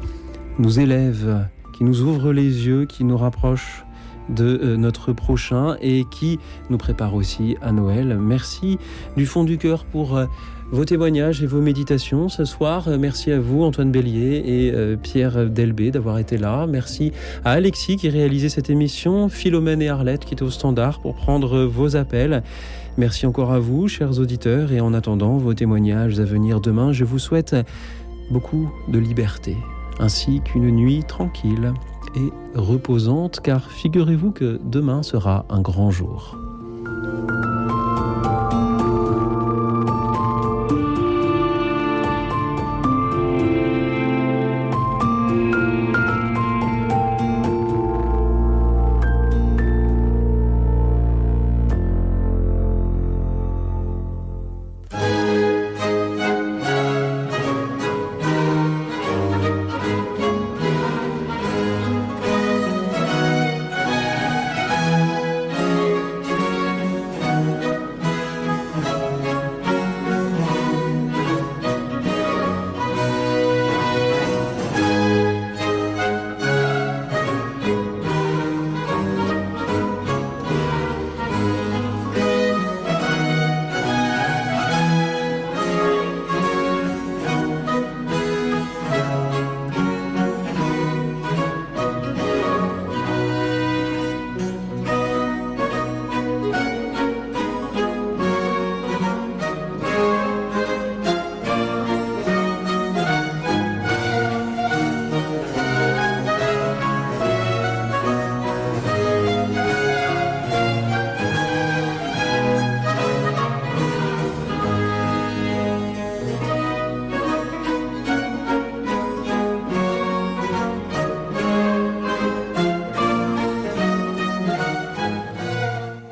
nous élèvent, qui nous ouvrent les yeux, qui nous rapprochent de euh, notre prochain et qui nous prépare aussi à Noël. Merci du fond du cœur pour euh, vos témoignages et vos méditations ce soir. Euh, merci à vous, Antoine Bélier et Pierre Delbé, d'avoir été là. Merci à Alexis qui réalisait cette émission, Philomène et Arlette qui est au standard pour prendre vos appels. Merci encore à vous, chers auditeurs, et en attendant vos témoignages à venir demain, je vous souhaite beaucoup de liberté, ainsi qu'une nuit tranquille et reposante, car figurez-vous que demain sera un grand jour.